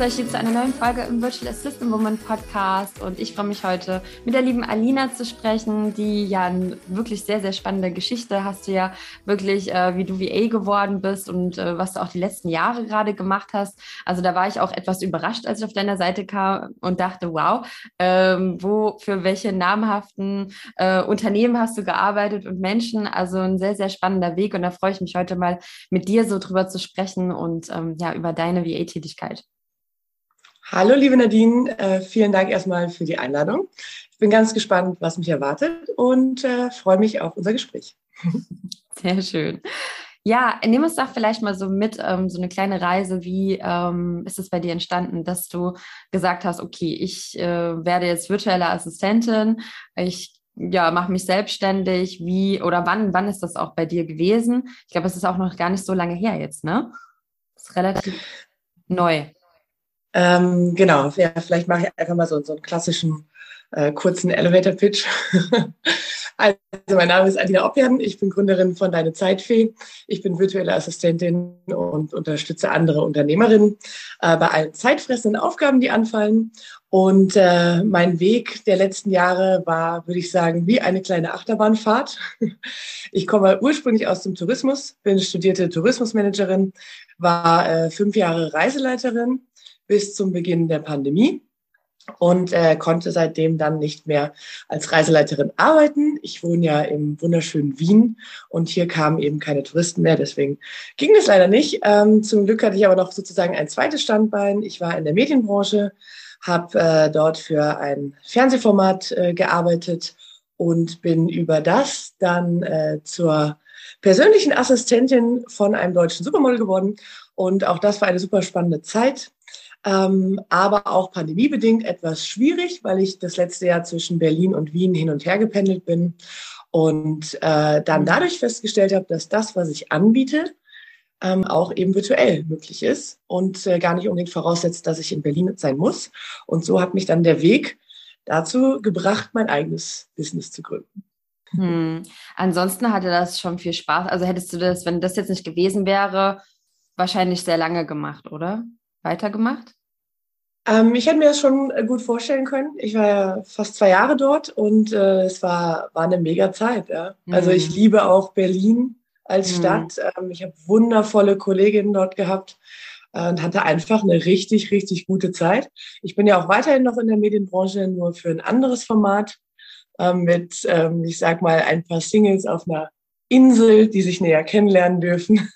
begrüße euch hier zu einer neuen Folge im Virtual Assistant Woman Podcast und ich freue mich heute mit der lieben Alina zu sprechen, die ja eine wirklich sehr, sehr spannende Geschichte hast du ja wirklich, äh, wie du VA geworden bist und äh, was du auch die letzten Jahre gerade gemacht hast. Also da war ich auch etwas überrascht, als ich auf deiner Seite kam und dachte, wow, ähm, wo, für welche namhaften äh, Unternehmen hast du gearbeitet und Menschen? Also ein sehr, sehr spannender Weg und da freue ich mich heute mal mit dir so drüber zu sprechen und ähm, ja, über deine VA-Tätigkeit. Hallo, liebe Nadine. Äh, vielen Dank erstmal für die Einladung. Ich bin ganz gespannt, was mich erwartet und äh, freue mich auf unser Gespräch. Sehr schön. Ja, nimm uns doch vielleicht mal so mit, ähm, so eine kleine Reise. Wie ähm, ist es bei dir entstanden, dass du gesagt hast, okay, ich äh, werde jetzt virtuelle Assistentin, ich ja, mache mich selbstständig. Wie oder wann, wann ist das auch bei dir gewesen? Ich glaube, es ist auch noch gar nicht so lange her jetzt, ne? Das ist relativ neu. Ähm, genau, ja, vielleicht mache ich einfach mal so, so einen klassischen äh, kurzen Elevator-Pitch. also, mein Name ist Adina Opjan, ich bin Gründerin von Deine Zeitfee. Ich bin virtuelle Assistentin und unterstütze andere Unternehmerinnen äh, bei allen zeitfressenden Aufgaben, die anfallen. Und äh, mein Weg der letzten Jahre war, würde ich sagen, wie eine kleine Achterbahnfahrt. Ich komme ursprünglich aus dem Tourismus, bin studierte Tourismusmanagerin, war äh, fünf Jahre Reiseleiterin bis zum Beginn der Pandemie und äh, konnte seitdem dann nicht mehr als Reiseleiterin arbeiten. Ich wohne ja im wunderschönen Wien und hier kamen eben keine Touristen mehr, deswegen ging das leider nicht. Ähm, zum Glück hatte ich aber noch sozusagen ein zweites Standbein. Ich war in der Medienbranche, habe äh, dort für ein Fernsehformat äh, gearbeitet und bin über das dann äh, zur persönlichen Assistentin von einem deutschen Supermodel geworden. Und auch das war eine super spannende Zeit ähm, aber auch pandemiebedingt etwas schwierig, weil ich das letzte Jahr zwischen Berlin und Wien hin und her gependelt bin und äh, dann dadurch festgestellt habe, dass das, was ich anbiete, ähm, auch eben virtuell möglich ist und äh, gar nicht unbedingt voraussetzt, dass ich in Berlin sein muss. Und so hat mich dann der Weg dazu gebracht, mein eigenes Business zu gründen. Hm. Ansonsten hatte das schon viel Spaß. Also hättest du das, wenn das jetzt nicht gewesen wäre, wahrscheinlich sehr lange gemacht, oder? Weitergemacht? Ähm, ich hätte mir das schon äh, gut vorstellen können. Ich war ja fast zwei Jahre dort und äh, es war, war eine mega Zeit. Ja. Mhm. Also ich mhm. liebe auch Berlin als mhm. Stadt. Ähm, ich habe wundervolle Kolleginnen dort gehabt äh, und hatte einfach eine richtig, richtig gute Zeit. Ich bin ja auch weiterhin noch in der Medienbranche, nur für ein anderes Format ähm, mit, ähm, ich sag mal, ein paar Singles auf einer Insel, die sich näher kennenlernen dürfen.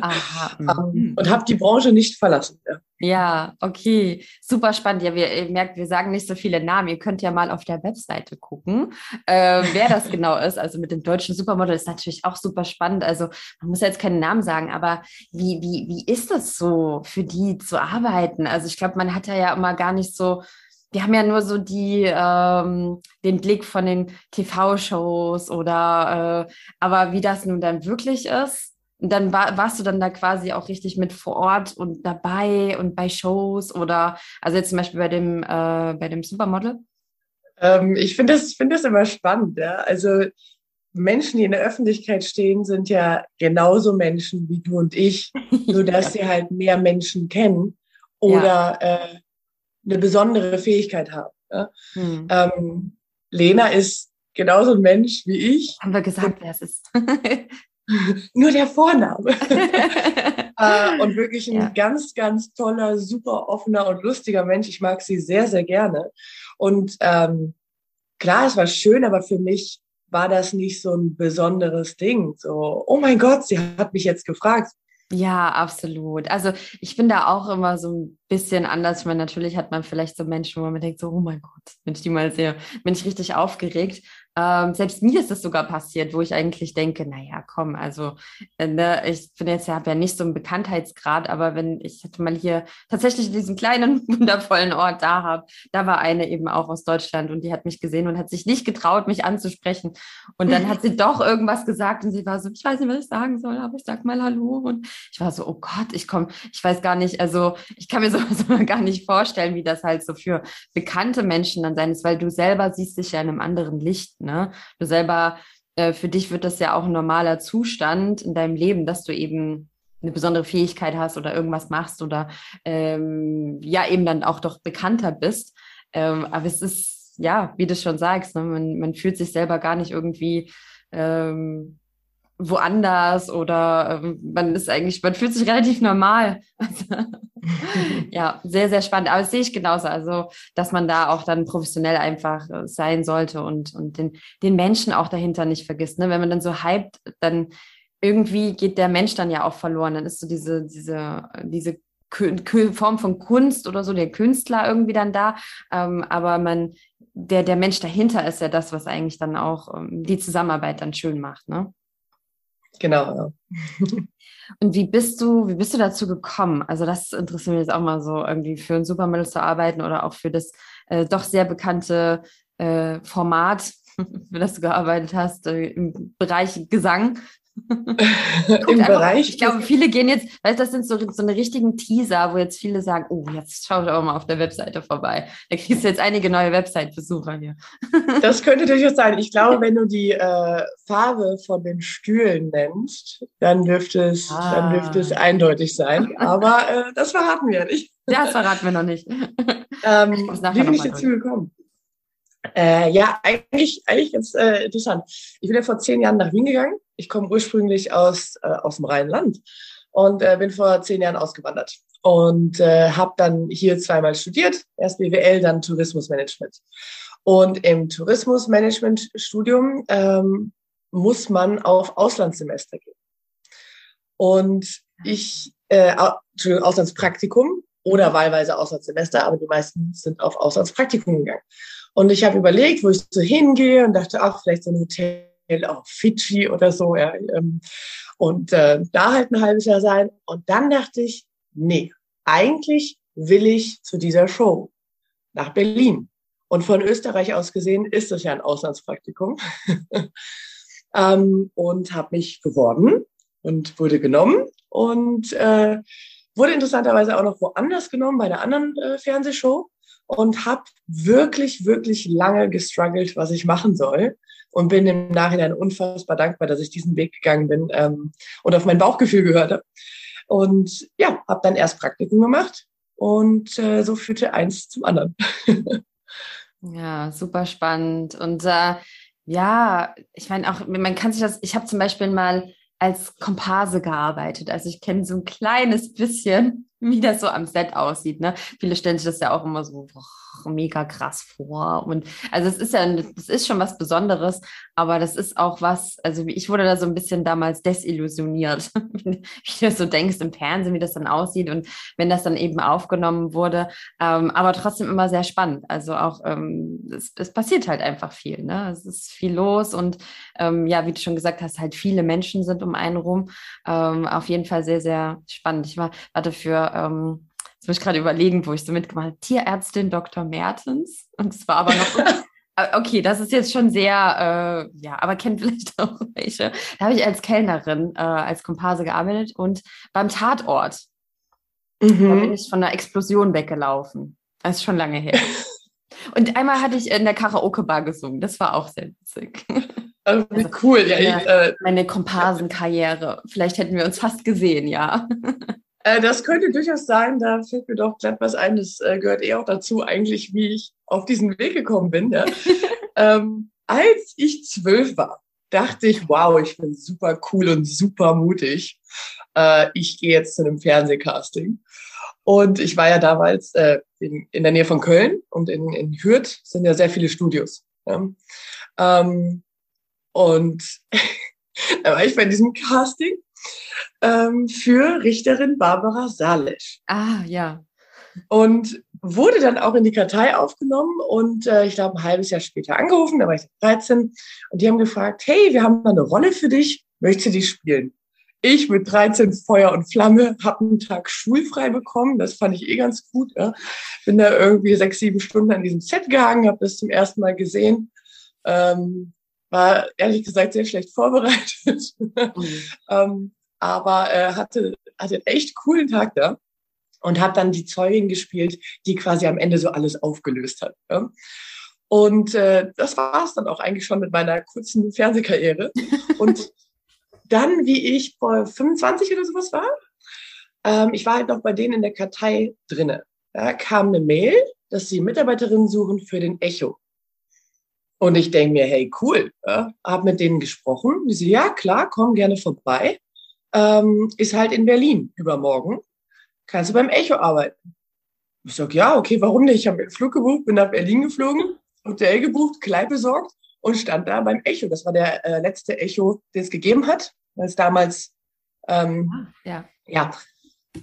Aha. Mhm. und habe die Branche nicht verlassen. Ja. ja. okay. Super spannend. Ja, wir, ihr merkt, wir sagen nicht so viele Namen. Ihr könnt ja mal auf der Webseite gucken, äh, wer das genau ist. Also mit dem deutschen Supermodel ist natürlich auch super spannend. Also man muss ja jetzt keinen Namen sagen, aber wie, wie, wie ist das so für die zu arbeiten? Also ich glaube, man hat ja immer gar nicht so wir haben ja nur so die, ähm, den Blick von den TV-Shows oder, äh, aber wie das nun dann wirklich ist. Und dann war, warst du dann da quasi auch richtig mit vor Ort und dabei und bei Shows oder, also jetzt zum Beispiel bei dem, äh, bei dem Supermodel? Ähm, ich finde das, finde das immer spannend, ja. Also Menschen, die in der Öffentlichkeit stehen, sind ja genauso Menschen wie du und ich, nur dass sie halt mehr Menschen kennen oder ja. äh, eine besondere Fähigkeit haben. Ja? Hm. Ähm, Lena ist genauso ein Mensch wie ich. Haben wir gesagt, wer es ist. Nur der Vorname. äh, und wirklich ein ja. ganz, ganz toller, super offener und lustiger Mensch. Ich mag sie sehr, sehr gerne. Und ähm, klar, es war schön, aber für mich war das nicht so ein besonderes Ding. So, oh mein Gott, sie hat mich jetzt gefragt. Ja, absolut. Also ich bin da auch immer so ein bisschen anders. Ich meine, natürlich hat man vielleicht so Menschen, wo man denkt so, oh mein Gott, wenn ich die mal sehe, bin ich richtig aufgeregt. Ähm, selbst mir ist das sogar passiert, wo ich eigentlich denke, naja, komm, also äh, ne, ich bin jetzt ja, ja nicht so einen Bekanntheitsgrad, aber wenn ich hatte mal hier tatsächlich diesen kleinen, wundervollen Ort da habe, da war eine eben auch aus Deutschland und die hat mich gesehen und hat sich nicht getraut, mich anzusprechen. Und dann hat sie doch irgendwas gesagt und sie war so, ich weiß nicht, was ich sagen soll, aber ich sag mal Hallo. Und ich war so, oh Gott, ich komme, ich weiß gar nicht, also ich kann mir sowas gar nicht vorstellen, wie das halt so für bekannte Menschen dann sein ist, weil du selber siehst dich ja in einem anderen Licht Ne? Du selber, äh, für dich wird das ja auch ein normaler Zustand in deinem Leben, dass du eben eine besondere Fähigkeit hast oder irgendwas machst oder ähm, ja eben dann auch doch bekannter bist. Ähm, aber es ist, ja, wie du schon sagst, ne, man, man fühlt sich selber gar nicht irgendwie ähm, woanders oder äh, man ist eigentlich, man fühlt sich relativ normal. ja, sehr, sehr spannend. Aber das sehe ich genauso. Also, dass man da auch dann professionell einfach äh, sein sollte und, und den, den Menschen auch dahinter nicht vergisst. Ne? Wenn man dann so hypt, dann irgendwie geht der Mensch dann ja auch verloren. Dann ist so diese, diese, diese Form von Kunst oder so, der Künstler irgendwie dann da. Ähm, aber man, der, der Mensch dahinter ist ja das, was eigentlich dann auch ähm, die Zusammenarbeit dann schön macht, ne? Genau. Und wie bist du, wie bist du dazu gekommen? Also das interessiert mich jetzt auch mal so, irgendwie für ein Supermodel zu arbeiten oder auch für das äh, doch sehr bekannte äh, Format, für das du gearbeitet hast, äh, im Bereich Gesang. Im Bereich. Ich glaube, viele gehen jetzt, weißt du, das sind so, so eine richtigen Teaser, wo jetzt viele sagen, oh, jetzt schau aber mal auf der Webseite vorbei. Da kriegst du jetzt einige neue Website-Besucher hier. das könnte durchaus sein. Ich glaube, wenn du die äh, Farbe von den Stühlen nennst, dann dürfte es, ah. dann dürfte es eindeutig sein. Aber äh, das verraten wir nicht. Ja, das verraten wir noch nicht. ähm, wie bin ich dazu gekommen? Äh, ja, eigentlich, eigentlich ganz äh, interessant. Ich bin ja vor zehn Jahren nach Wien gegangen. Ich komme ursprünglich aus, äh, aus dem Rheinland und äh, bin vor zehn Jahren ausgewandert und äh, habe dann hier zweimal studiert, erst BWL, dann Tourismusmanagement. Und im Tourismusmanagement-Studium ähm, muss man auf Auslandssemester gehen. Und ich, äh, Auslandspraktikum oder wahlweise Auslandssemester, aber die meisten sind auf Auslandspraktikum gegangen. Und ich habe überlegt, wo ich so hingehe und dachte, ach, vielleicht so ein Hotel auf Fidschi oder so. Ja, ähm, und äh, da halt ein halbes Jahr sein. Und dann dachte ich, nee, eigentlich will ich zu dieser Show nach Berlin. Und von Österreich aus gesehen ist das ja ein Auslandspraktikum. ähm, und habe mich beworben und wurde genommen und äh, wurde interessanterweise auch noch woanders genommen bei einer anderen äh, Fernsehshow und habe wirklich, wirklich lange gestruggelt, was ich machen soll. Und bin im Nachhinein unfassbar dankbar, dass ich diesen Weg gegangen bin ähm, und auf mein Bauchgefühl gehört habe. Und ja, habe dann erst Praktikum gemacht und äh, so führte eins zum anderen. ja, super spannend. Und äh, ja, ich meine auch, man kann sich das, ich habe zum Beispiel mal als Komparse gearbeitet. Also ich kenne so ein kleines bisschen wie das so am Set aussieht. Ne? Viele stellen sich das ja auch immer so boah, mega krass vor. Und also es ist ja, es ist schon was Besonderes, aber das ist auch was, also ich wurde da so ein bisschen damals desillusioniert, wie du so denkst im Fernsehen, wie das dann aussieht und wenn das dann eben aufgenommen wurde. Ähm, aber trotzdem immer sehr spannend. Also auch, ähm, es, es, passiert halt einfach viel. Ne? Es ist viel los und ähm, ja, wie du schon gesagt hast, halt viele Menschen sind um einen rum. Ähm, auf jeden Fall sehr, sehr spannend. Ich war, warte für ähm, jetzt muss ich gerade überlegen, wo ich so mitgemacht habe, Tierärztin Dr. Mertens. Und es war aber noch, äh, okay, das ist jetzt schon sehr, äh, ja, aber kennt vielleicht auch welche. Da habe ich als Kellnerin, äh, als Komparse gearbeitet und beim Tatort, mhm. da bin ich von einer Explosion weggelaufen. Das ist schon lange her. Und einmal hatte ich in der Karaoke-Bar gesungen. Das war auch sehr witzig. Also, cool, ja. Ich, äh, meine Komparsenkarriere. Vielleicht hätten wir uns fast gesehen, ja. Äh, das könnte durchaus sein, da fällt mir doch glatt was ein, das äh, gehört eh auch dazu, eigentlich, wie ich auf diesen Weg gekommen bin. Ja. ähm, als ich zwölf war, dachte ich, wow, ich bin super cool und super mutig. Äh, ich gehe jetzt zu einem Fernsehcasting. Und ich war ja damals äh, in, in der Nähe von Köln und in, in Hürth sind ja sehr viele Studios. Ja. Ähm, und da war ich bei diesem Casting ähm, für Richterin Barbara Salesch. Ah, ja. Und wurde dann auch in die Kartei aufgenommen und äh, ich glaube ein halbes Jahr später angerufen, da war ich 13 und die haben gefragt, hey, wir haben da eine Rolle für dich, möchtest du die spielen? Ich mit 13 Feuer und Flamme habe einen Tag schulfrei bekommen, das fand ich eh ganz gut. Ja. Bin da irgendwie sechs, sieben Stunden an diesem Set gehangen, habe das zum ersten Mal gesehen. Ähm, war ehrlich gesagt sehr schlecht vorbereitet. Mhm. ähm, aber äh, hatte, hatte einen echt coolen Tag da und hat dann die Zeugin gespielt, die quasi am Ende so alles aufgelöst hat. Ja? Und äh, das war es dann auch eigentlich schon mit meiner kurzen Fernsehkarriere. Und dann, wie ich vor 25 oder sowas war, ähm, ich war halt noch bei denen in der Kartei drinne. Da kam eine Mail, dass sie Mitarbeiterinnen suchen für den Echo. Und ich denke mir, hey, cool, ja, habe mit denen gesprochen. Die so, ja, klar, komm gerne vorbei. Ähm, ist halt in Berlin übermorgen. Kannst du beim Echo arbeiten? Ich sag, ja, okay, warum nicht? Ich habe einen Flug gebucht, bin nach Berlin geflogen, Hotel gebucht, Kleid besorgt und stand da beim Echo. Das war der äh, letzte Echo, den es gegeben hat, weil es damals ähm, ah, ja. ja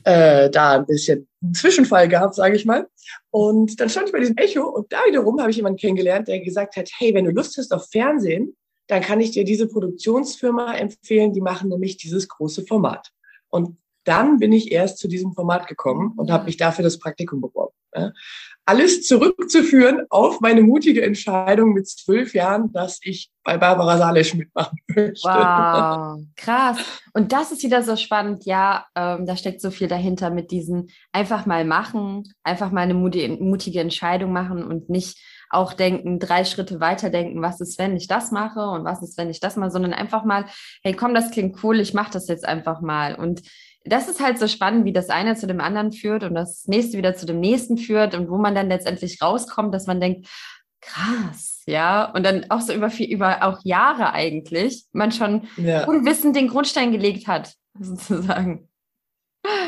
äh, da ein bisschen einen Zwischenfall gab, sage ich mal. Und dann stand ich bei diesem Echo und da wiederum habe ich jemanden kennengelernt, der gesagt hat, hey, wenn du Lust hast auf Fernsehen, dann kann ich dir diese Produktionsfirma empfehlen, die machen nämlich dieses große Format. Und dann bin ich erst zu diesem Format gekommen und habe mich dafür das Praktikum beworben. Alles zurückzuführen auf meine mutige Entscheidung mit zwölf Jahren, dass ich bei Barbara Salesch mitmachen möchte. Wow, krass. Und das ist wieder so spannend. Ja, ähm, da steckt so viel dahinter mit diesen einfach mal machen, einfach mal eine mutige Entscheidung machen und nicht auch denken, drei Schritte weiter denken, was ist, wenn ich das mache und was ist, wenn ich das mache, sondern einfach mal, hey, komm, das klingt cool, ich mache das jetzt einfach mal. Und das ist halt so spannend, wie das eine zu dem anderen führt und das nächste wieder zu dem nächsten führt und wo man dann letztendlich rauskommt, dass man denkt, krass, ja, und dann auch so über viel, über auch Jahre eigentlich, man schon ja. unwissend den Grundstein gelegt hat, sozusagen.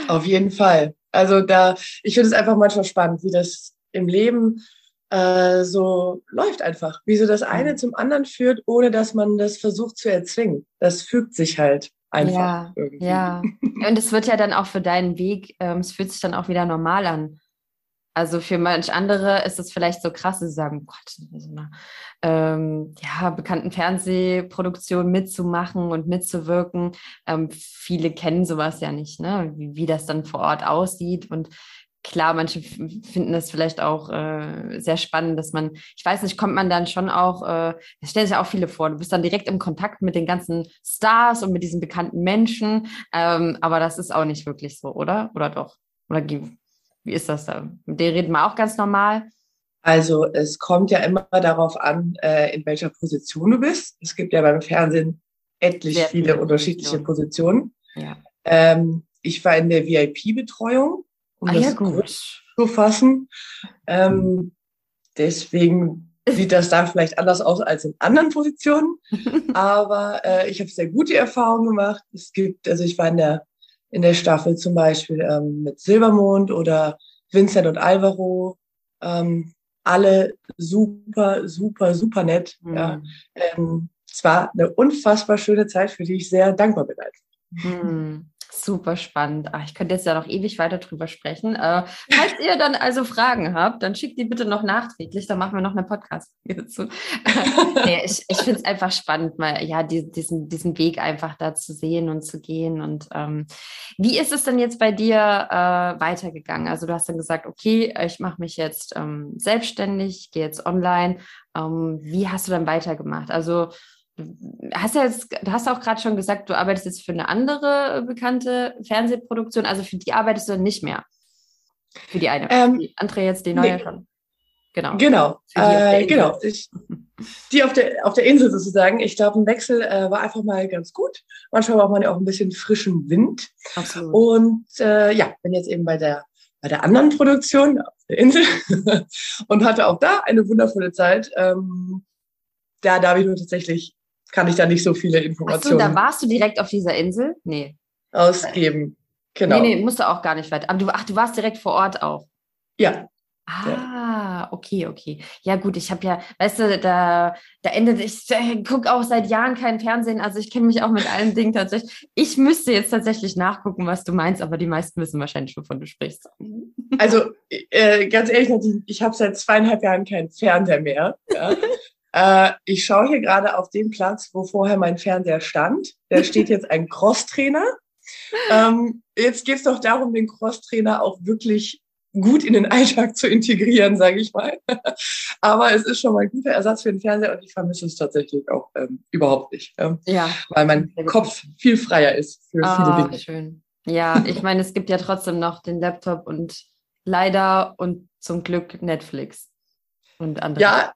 Auf jeden Fall. Also da, ich finde es einfach manchmal spannend, wie das im Leben äh, so läuft einfach, wie so das eine zum anderen führt, ohne dass man das versucht zu erzwingen. Das fügt sich halt einfach. Ja, irgendwie. ja. Und es wird ja dann auch für deinen Weg, ähm, es fühlt sich dann auch wieder normal an. Also für manch andere ist es vielleicht so krass, sie sagen, Gott, so eine ähm, ja, bekannten Fernsehproduktion mitzumachen und mitzuwirken. Ähm, viele kennen sowas ja nicht, ne? wie, wie das dann vor Ort aussieht. Und klar, manche finden das vielleicht auch äh, sehr spannend, dass man, ich weiß nicht, kommt man dann schon auch, äh, das stellen sich auch viele vor, du bist dann direkt im Kontakt mit den ganzen Stars und mit diesen bekannten Menschen, ähm, aber das ist auch nicht wirklich so, oder? Oder doch? Oder wie, wie ist das da? Mit denen reden wir auch ganz normal. Also es kommt ja immer darauf an, äh, in welcher Position du bist. Es gibt ja beim Fernsehen etlich viele, viele, unterschiedliche Positionen. Ja. Ähm, ich war in der VIP-Betreuung um ah, das ja, gut. zu fassen. Ähm, deswegen sieht das da vielleicht anders aus als in anderen Positionen. Aber äh, ich habe sehr gute Erfahrungen gemacht. Es gibt, also ich war in der, in der Staffel zum Beispiel ähm, mit Silbermond oder Vincent und Alvaro. Ähm, alle super, super, super nett. Mhm. Ja. Ähm, es war eine unfassbar schöne Zeit, für die ich sehr dankbar bin. Mhm. Super spannend. Ach, ich könnte jetzt ja noch ewig weiter drüber sprechen. Äh, falls ihr dann also Fragen habt, dann schickt die bitte noch nachträglich, dann machen wir noch einen Podcast dazu. nee, ich ich finde es einfach spannend, mal ja die, diesen, diesen Weg einfach da zu sehen und zu gehen. Und ähm, wie ist es denn jetzt bei dir äh, weitergegangen? Also du hast dann gesagt, okay, ich mache mich jetzt ähm, selbstständig, gehe jetzt online. Ähm, wie hast du dann weitergemacht? Also hast ja jetzt, du hast auch gerade schon gesagt, du arbeitest jetzt für eine andere bekannte Fernsehproduktion, also für die arbeitest du nicht mehr. Für die eine. Ähm, die andere jetzt, die neue nee. schon. Genau. Genau. Äh, genau. Ich, die auf der, auf der Insel sozusagen. Ich glaube, ein Wechsel äh, war einfach mal ganz gut. Manchmal braucht man ja auch ein bisschen frischen Wind. Absolut. Und äh, ja, bin jetzt eben bei der, bei der anderen Produktion auf der Insel und hatte auch da eine wundervolle Zeit. Ähm, da darf ich nur tatsächlich kann ich da nicht so viele Informationen. Ach so, da warst du direkt auf dieser Insel? Nee. Ausgeben. Genau. Nee, nee, musst du auch gar nicht weiter. Aber du, ach, du warst direkt vor Ort auch. Ja. Ah, okay, okay. Ja, gut, ich habe ja, weißt du, da, da endet, ich äh, gucke auch seit Jahren kein Fernsehen, also ich kenne mich auch mit allen Dingen tatsächlich. Ich müsste jetzt tatsächlich nachgucken, was du meinst, aber die meisten wissen wahrscheinlich, wovon du sprichst. Also, äh, ganz ehrlich, ich habe seit zweieinhalb Jahren keinen Fernseher mehr. Ja. Äh, ich schaue hier gerade auf den Platz, wo vorher mein Fernseher stand. Da steht jetzt ein Crosstrainer. Ähm, jetzt geht es doch darum, den Crosstrainer auch wirklich gut in den Alltag zu integrieren, sage ich mal. Aber es ist schon mal ein guter Ersatz für den Fernseher und ich vermisse es tatsächlich auch ähm, überhaupt nicht. Ähm, ja. Weil mein Kopf viel freier ist für oh, viele Dinge. Schön. Ja, ich meine, es gibt ja trotzdem noch den Laptop und leider und zum Glück Netflix und andere. Ja,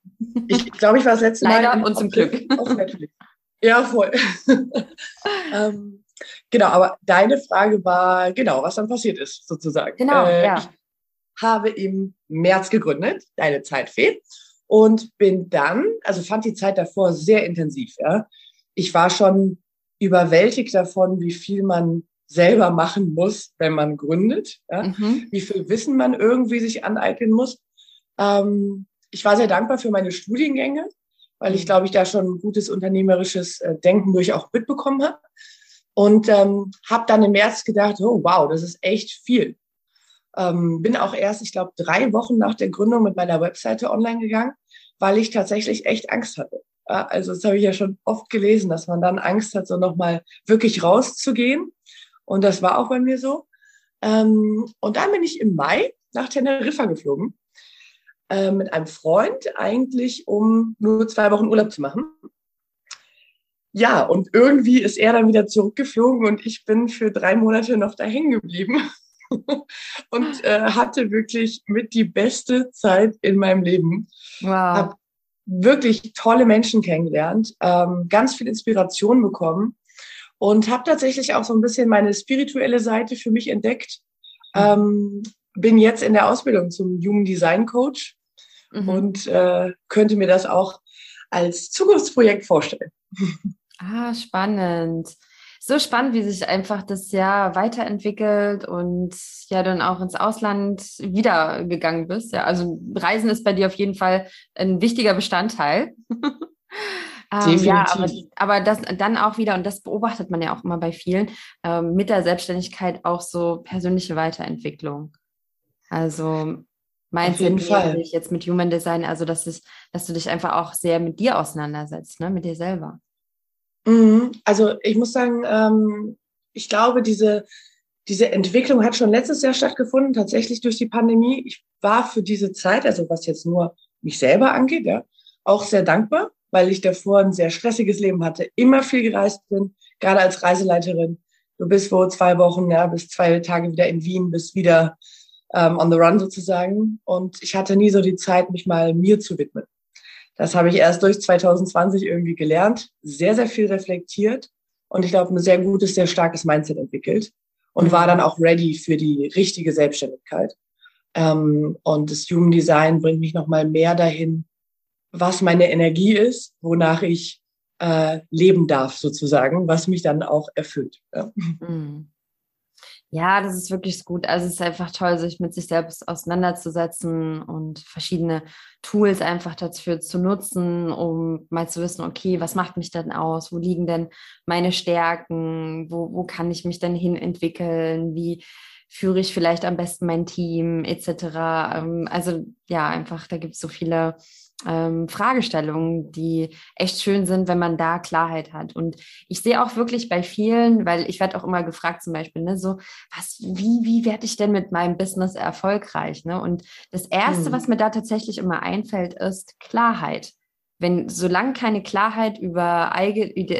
ich glaube, ich war das letzte Mal. Leider und zum Glück. Ja, voll. ähm, Genau, aber deine Frage war genau, was dann passiert ist, sozusagen. Genau, äh, ja. Ich habe im März gegründet, deine Zeitfee, und bin dann, also fand die Zeit davor sehr intensiv. Ja. Ich war schon überwältigt davon, wie viel man selber machen muss, wenn man gründet, ja. mhm. wie viel Wissen man irgendwie sich aneignen muss. Ähm, ich war sehr dankbar für meine Studiengänge, weil ich mhm. glaube, ich da schon ein gutes unternehmerisches äh, Denken durch auch mitbekommen habe. Und ähm, habe dann im März gedacht, oh wow, das ist echt viel. Ähm, bin auch erst, ich glaube, drei Wochen nach der Gründung mit meiner Webseite online gegangen, weil ich tatsächlich echt Angst hatte. Ja, also das habe ich ja schon oft gelesen, dass man dann Angst hat, so nochmal wirklich rauszugehen. Und das war auch bei mir so. Ähm, und dann bin ich im Mai nach Teneriffa geflogen äh, mit einem Freund, eigentlich um nur zwei Wochen Urlaub zu machen. Ja, und irgendwie ist er dann wieder zurückgeflogen und ich bin für drei Monate noch da hängen geblieben und äh, hatte wirklich mit die beste Zeit in meinem Leben. Wow. Hab wirklich tolle Menschen kennengelernt, ähm, ganz viel Inspiration bekommen und habe tatsächlich auch so ein bisschen meine spirituelle Seite für mich entdeckt. Mhm. Ähm, bin jetzt in der Ausbildung zum Human Design Coach mhm. und äh, könnte mir das auch als Zukunftsprojekt vorstellen. Ah, spannend. So spannend, wie sich einfach das Jahr weiterentwickelt und ja dann auch ins Ausland wiedergegangen bist. Ja, also Reisen ist bei dir auf jeden Fall ein wichtiger Bestandteil. Ähm, ja, aber, aber das dann auch wieder, und das beobachtet man ja auch immer bei vielen, ähm, mit der Selbstständigkeit auch so persönliche Weiterentwicklung. Also meinst du jetzt mit Human Design, also dass, ich, dass du dich einfach auch sehr mit dir auseinandersetzt, ne? mit dir selber. Mhm. Also ich muss sagen, ähm, ich glaube, diese, diese Entwicklung hat schon letztes Jahr stattgefunden, tatsächlich durch die Pandemie. Ich war für diese Zeit, also was jetzt nur mich selber angeht, ja, auch sehr dankbar, weil ich davor ein sehr stressiges Leben hatte, immer viel gereist bin, gerade als Reiseleiterin. Du bist wo zwei Wochen, ja, bis zwei Tage wieder in Wien, bist wieder ähm, on the run sozusagen. Und ich hatte nie so die Zeit, mich mal mir zu widmen. Das habe ich erst durch 2020 irgendwie gelernt, sehr, sehr viel reflektiert und ich glaube, ein sehr gutes, sehr starkes Mindset entwickelt und war dann auch ready für die richtige Selbstständigkeit. Ähm, und das Human Design bringt mich nochmal mehr dahin, was meine Energie ist, wonach ich äh, leben darf sozusagen, was mich dann auch erfüllt. Ja. Mhm. Ja, das ist wirklich gut. Also es ist einfach toll, sich mit sich selbst auseinanderzusetzen und verschiedene Tools einfach dafür zu nutzen, um mal zu wissen, okay, was macht mich denn aus? Wo liegen denn meine Stärken? Wo, wo kann ich mich denn hin entwickeln? Wie führe ich vielleicht am besten mein Team etc. Ähm, also ja, einfach, da gibt es so viele ähm, Fragestellungen, die echt schön sind, wenn man da Klarheit hat. Und ich sehe auch wirklich bei vielen, weil ich werde auch immer gefragt, zum Beispiel, ne, so, was, wie, wie werde ich denn mit meinem Business erfolgreich? Ne? Und das Erste, hm. was mir da tatsächlich immer einfällt, ist Klarheit wenn solange keine Klarheit über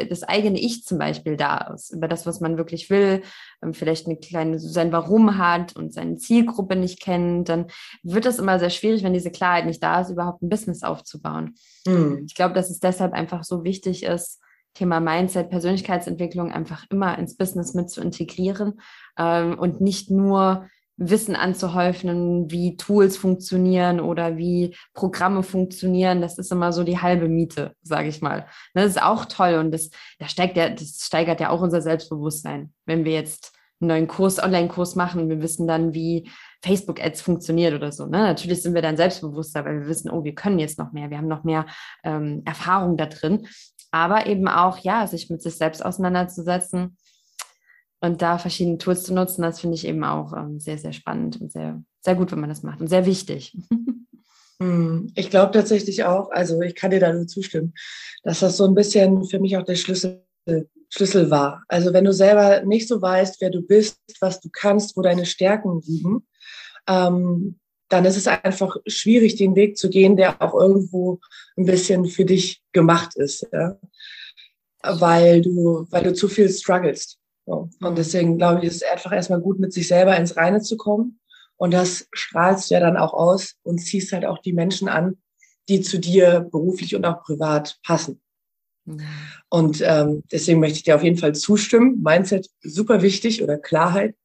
das eigene Ich zum Beispiel da ist, über das, was man wirklich will, ähm, vielleicht eine kleine, sein Warum hat und seine Zielgruppe nicht kennt, dann wird es immer sehr schwierig, wenn diese Klarheit nicht da ist, überhaupt ein Business aufzubauen. Mhm. Ich glaube, dass es deshalb einfach so wichtig ist, Thema Mindset, Persönlichkeitsentwicklung einfach immer ins Business mit zu integrieren ähm, und nicht nur Wissen anzuhäufen, wie Tools funktionieren oder wie Programme funktionieren. Das ist immer so die halbe Miete, sage ich mal. Das ist auch toll und das, das, steigt ja, das steigert ja auch unser Selbstbewusstsein. Wenn wir jetzt einen neuen Kurs, Online-Kurs machen, wir wissen dann, wie Facebook-Ads funktioniert oder so. Ne? Natürlich sind wir dann selbstbewusster, weil wir wissen, oh, wir können jetzt noch mehr, wir haben noch mehr ähm, Erfahrung da drin. Aber eben auch, ja, sich mit sich selbst auseinanderzusetzen und da verschiedene Tools zu nutzen, das finde ich eben auch ähm, sehr, sehr spannend und sehr, sehr gut, wenn man das macht und sehr wichtig. Hm, ich glaube tatsächlich auch, also ich kann dir da nur zustimmen, dass das so ein bisschen für mich auch der Schlüssel, Schlüssel war. Also wenn du selber nicht so weißt, wer du bist, was du kannst, wo deine Stärken liegen, ähm, dann ist es einfach schwierig, den Weg zu gehen, der auch irgendwo ein bisschen für dich gemacht ist, ja? weil du, weil du zu viel strugglest. Und deswegen glaube ich, ist es einfach erstmal gut, mit sich selber ins Reine zu kommen. Und das strahlst du ja dann auch aus und ziehst halt auch die Menschen an, die zu dir beruflich und auch privat passen. Und ähm, deswegen möchte ich dir auf jeden Fall zustimmen. Mindset super wichtig oder Klarheit.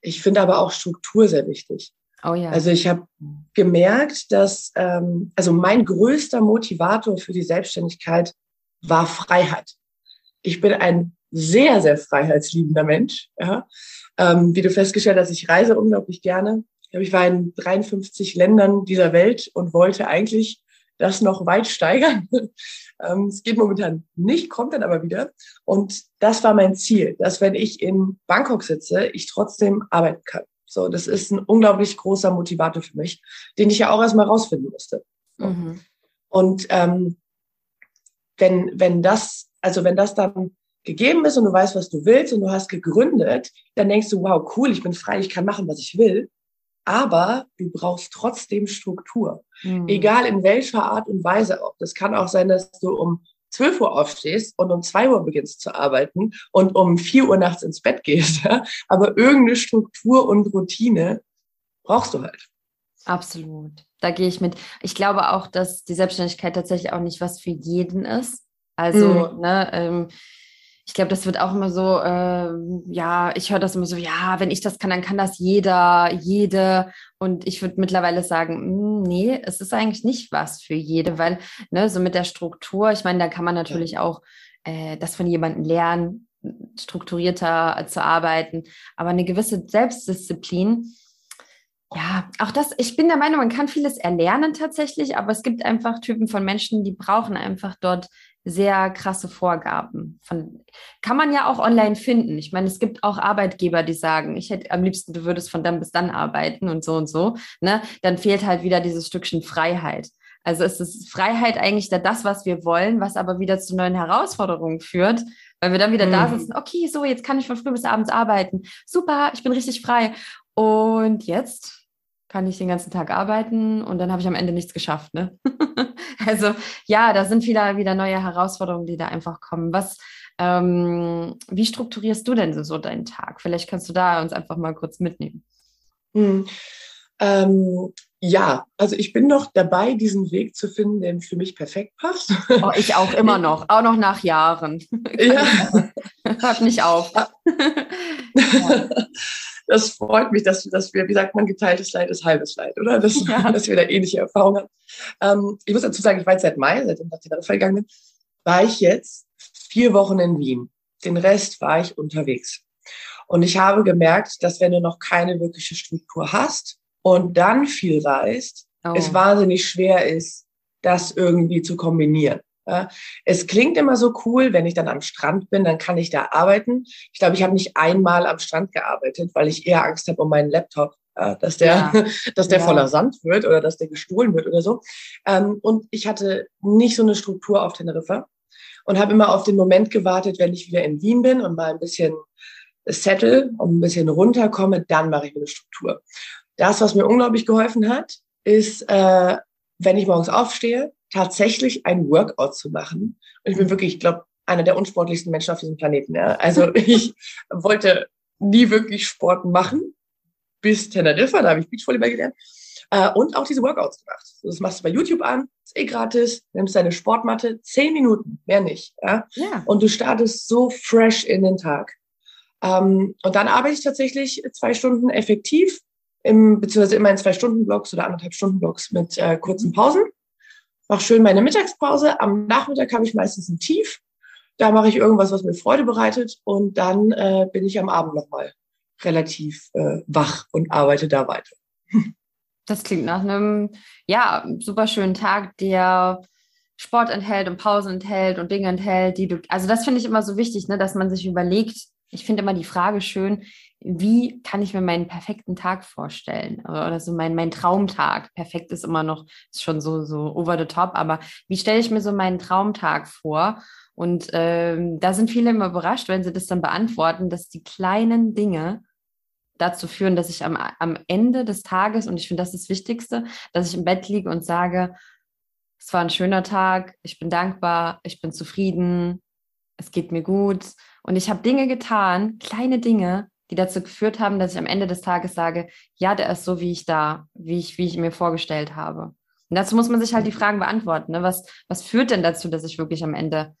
Ich finde aber auch Struktur sehr wichtig. Oh ja. Also ich habe gemerkt, dass ähm, also mein größter Motivator für die Selbstständigkeit war Freiheit. Ich bin ein sehr, sehr freiheitsliebender Mensch. Ja. Ähm, wie du festgestellt hast, ich reise unglaublich gerne. Ich war in 53 Ländern dieser Welt und wollte eigentlich das noch weit steigern. Ähm, es geht momentan nicht, kommt dann aber wieder. Und das war mein Ziel, dass wenn ich in Bangkok sitze, ich trotzdem arbeiten kann. So, das ist ein unglaublich großer Motivator für mich, den ich ja auch erstmal rausfinden musste. Mhm. Und ähm, wenn, wenn das, also wenn das dann gegeben ist und du weißt, was du willst und du hast gegründet, dann denkst du, wow, cool, ich bin frei, ich kann machen, was ich will aber du brauchst trotzdem Struktur. Mhm. Egal in welcher Art und Weise auch. Das kann auch sein, dass du um 12 Uhr aufstehst und um 2 Uhr beginnst zu arbeiten und um 4 Uhr nachts ins Bett gehst. Ja? Aber irgendeine Struktur und Routine brauchst du halt. Absolut. Da gehe ich mit. Ich glaube auch, dass die Selbstständigkeit tatsächlich auch nicht was für jeden ist. Also, mhm. ne, ähm, ich glaube, das wird auch immer so, äh, ja, ich höre das immer so, ja, wenn ich das kann, dann kann das jeder, jede. Und ich würde mittlerweile sagen, mh, hm, nee, es ist eigentlich nicht was für jede, weil, ne, so mit der Struktur, ich meine, da kann man natürlich auch äh, das von jemandem lernen, strukturierter zu arbeiten, aber eine gewisse Selbstdisziplin, ja, auch das, ich bin der Meinung, man kann vieles erlernen tatsächlich, aber es gibt einfach Typen von Menschen, die brauchen einfach dort sehr krasse Vorgaben. Von, kann man ja auch online finden. Ich meine, es gibt auch Arbeitgeber, die sagen, ich hätte am liebsten, du würdest von dann bis dann arbeiten und so und so. Ne? Dann fehlt halt wieder dieses Stückchen Freiheit. Also ist es Freiheit eigentlich da das, was wir wollen, was aber wieder zu neuen Herausforderungen führt, weil wir dann wieder mhm. da sitzen, okay, so, jetzt kann ich von früh bis abends arbeiten. Super, ich bin richtig frei. Und jetzt kann ich den ganzen Tag arbeiten und dann habe ich am Ende nichts geschafft. Ne? also ja, da sind wieder, wieder neue Herausforderungen, die da einfach kommen. Was, ähm, wie strukturierst du denn so deinen Tag? Vielleicht kannst du da uns einfach mal kurz mitnehmen. Hm. Ähm, ja, also ich bin noch dabei, diesen Weg zu finden, der für mich perfekt passt. Oh, ich auch immer noch, auch noch nach Jahren. Ja. Hört nicht auf. ja das freut mich, dass, dass wir, wie sagt man, geteiltes Leid ist halbes Leid, oder? Dass, ja. dass wir da ähnliche Erfahrungen haben. Ähm, ich muss dazu sagen, ich war jetzt seit Mai, seitdem ich nach Teneriffa gegangen bin, war ich jetzt vier Wochen in Wien. Den Rest war ich unterwegs. Und ich habe gemerkt, dass wenn du noch keine wirkliche Struktur hast und dann viel reist, oh. es wahnsinnig schwer ist, das irgendwie zu kombinieren. Ja, es klingt immer so cool, wenn ich dann am Strand bin, dann kann ich da arbeiten. Ich glaube, ich habe nicht einmal am Strand gearbeitet, weil ich eher Angst habe um meinen Laptop, ja, dass der, ja. dass der voller Sand wird oder dass der gestohlen wird oder so. Ähm, und ich hatte nicht so eine Struktur auf Teneriffa und habe immer auf den Moment gewartet, wenn ich wieder in Wien bin und mal ein bisschen settle und ein bisschen runterkomme, dann mache ich mir eine Struktur. Das, was mir unglaublich geholfen hat, ist, äh, wenn ich morgens aufstehe, tatsächlich ein Workout zu machen. Und ich bin wirklich, ich glaube, einer der unsportlichsten Menschen auf diesem Planeten. Ja? Also ich wollte nie wirklich Sport machen, bis Teneriffa, da habe ich Beachvolleyball gelernt. Äh, und auch diese Workouts gemacht. Das machst du bei YouTube an, ist eh gratis, nimmst deine Sportmatte, zehn Minuten, mehr nicht. Ja? ja. Und du startest so fresh in den Tag. Ähm, und dann arbeite ich tatsächlich zwei Stunden effektiv, im, beziehungsweise immer in zwei Stunden Blocks oder anderthalb Stunden Blocks mit äh, kurzen Pausen mache schön meine Mittagspause. Am Nachmittag habe ich meistens ein Tief. Da mache ich irgendwas, was mir Freude bereitet. Und dann äh, bin ich am Abend nochmal relativ äh, wach und arbeite da weiter. Das klingt nach einem, ja, super schönen Tag, der Sport enthält und Pausen enthält und Dinge enthält, die du, also das finde ich immer so wichtig, ne, dass man sich überlegt, ich finde immer die Frage schön, wie kann ich mir meinen perfekten Tag vorstellen? Oder so mein, mein Traumtag. Perfekt ist immer noch, ist schon so, so over the top, aber wie stelle ich mir so meinen Traumtag vor? Und ähm, da sind viele immer überrascht, wenn sie das dann beantworten, dass die kleinen Dinge dazu führen, dass ich am, am Ende des Tages, und ich finde das das Wichtigste, dass ich im Bett liege und sage, es war ein schöner Tag, ich bin dankbar, ich bin zufrieden, es geht mir gut. Und ich habe Dinge getan, kleine Dinge, die dazu geführt haben, dass ich am Ende des Tages sage, ja, der ist so, wie ich da, wie ich, wie ich mir vorgestellt habe. Und dazu muss man sich halt die Fragen beantworten. Ne? Was, was führt denn dazu, dass ich wirklich am Ende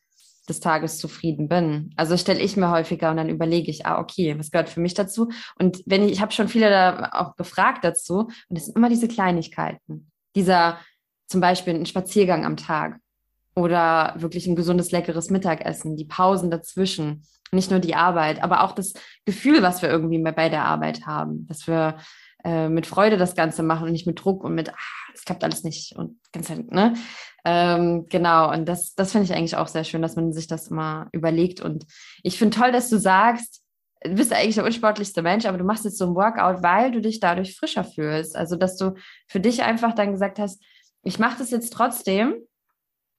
des Tages zufrieden bin. Also stelle ich mir häufiger und dann überlege ich, ah, okay, was gehört für mich dazu? Und wenn ich, ich habe schon viele da auch gefragt dazu, und es sind immer diese Kleinigkeiten. Dieser zum Beispiel ein Spaziergang am Tag oder wirklich ein gesundes, leckeres Mittagessen, die Pausen dazwischen, nicht nur die Arbeit, aber auch das Gefühl, was wir irgendwie bei der Arbeit haben, dass wir äh, mit Freude das Ganze machen und nicht mit Druck und mit, ah, es klappt alles nicht und ganz, ne? Ähm, genau, und das, das finde ich eigentlich auch sehr schön, dass man sich das mal überlegt. Und ich finde toll, dass du sagst, du bist eigentlich der unsportlichste Mensch, aber du machst jetzt so ein Workout, weil du dich dadurch frischer fühlst. Also, dass du für dich einfach dann gesagt hast, ich mache das jetzt trotzdem,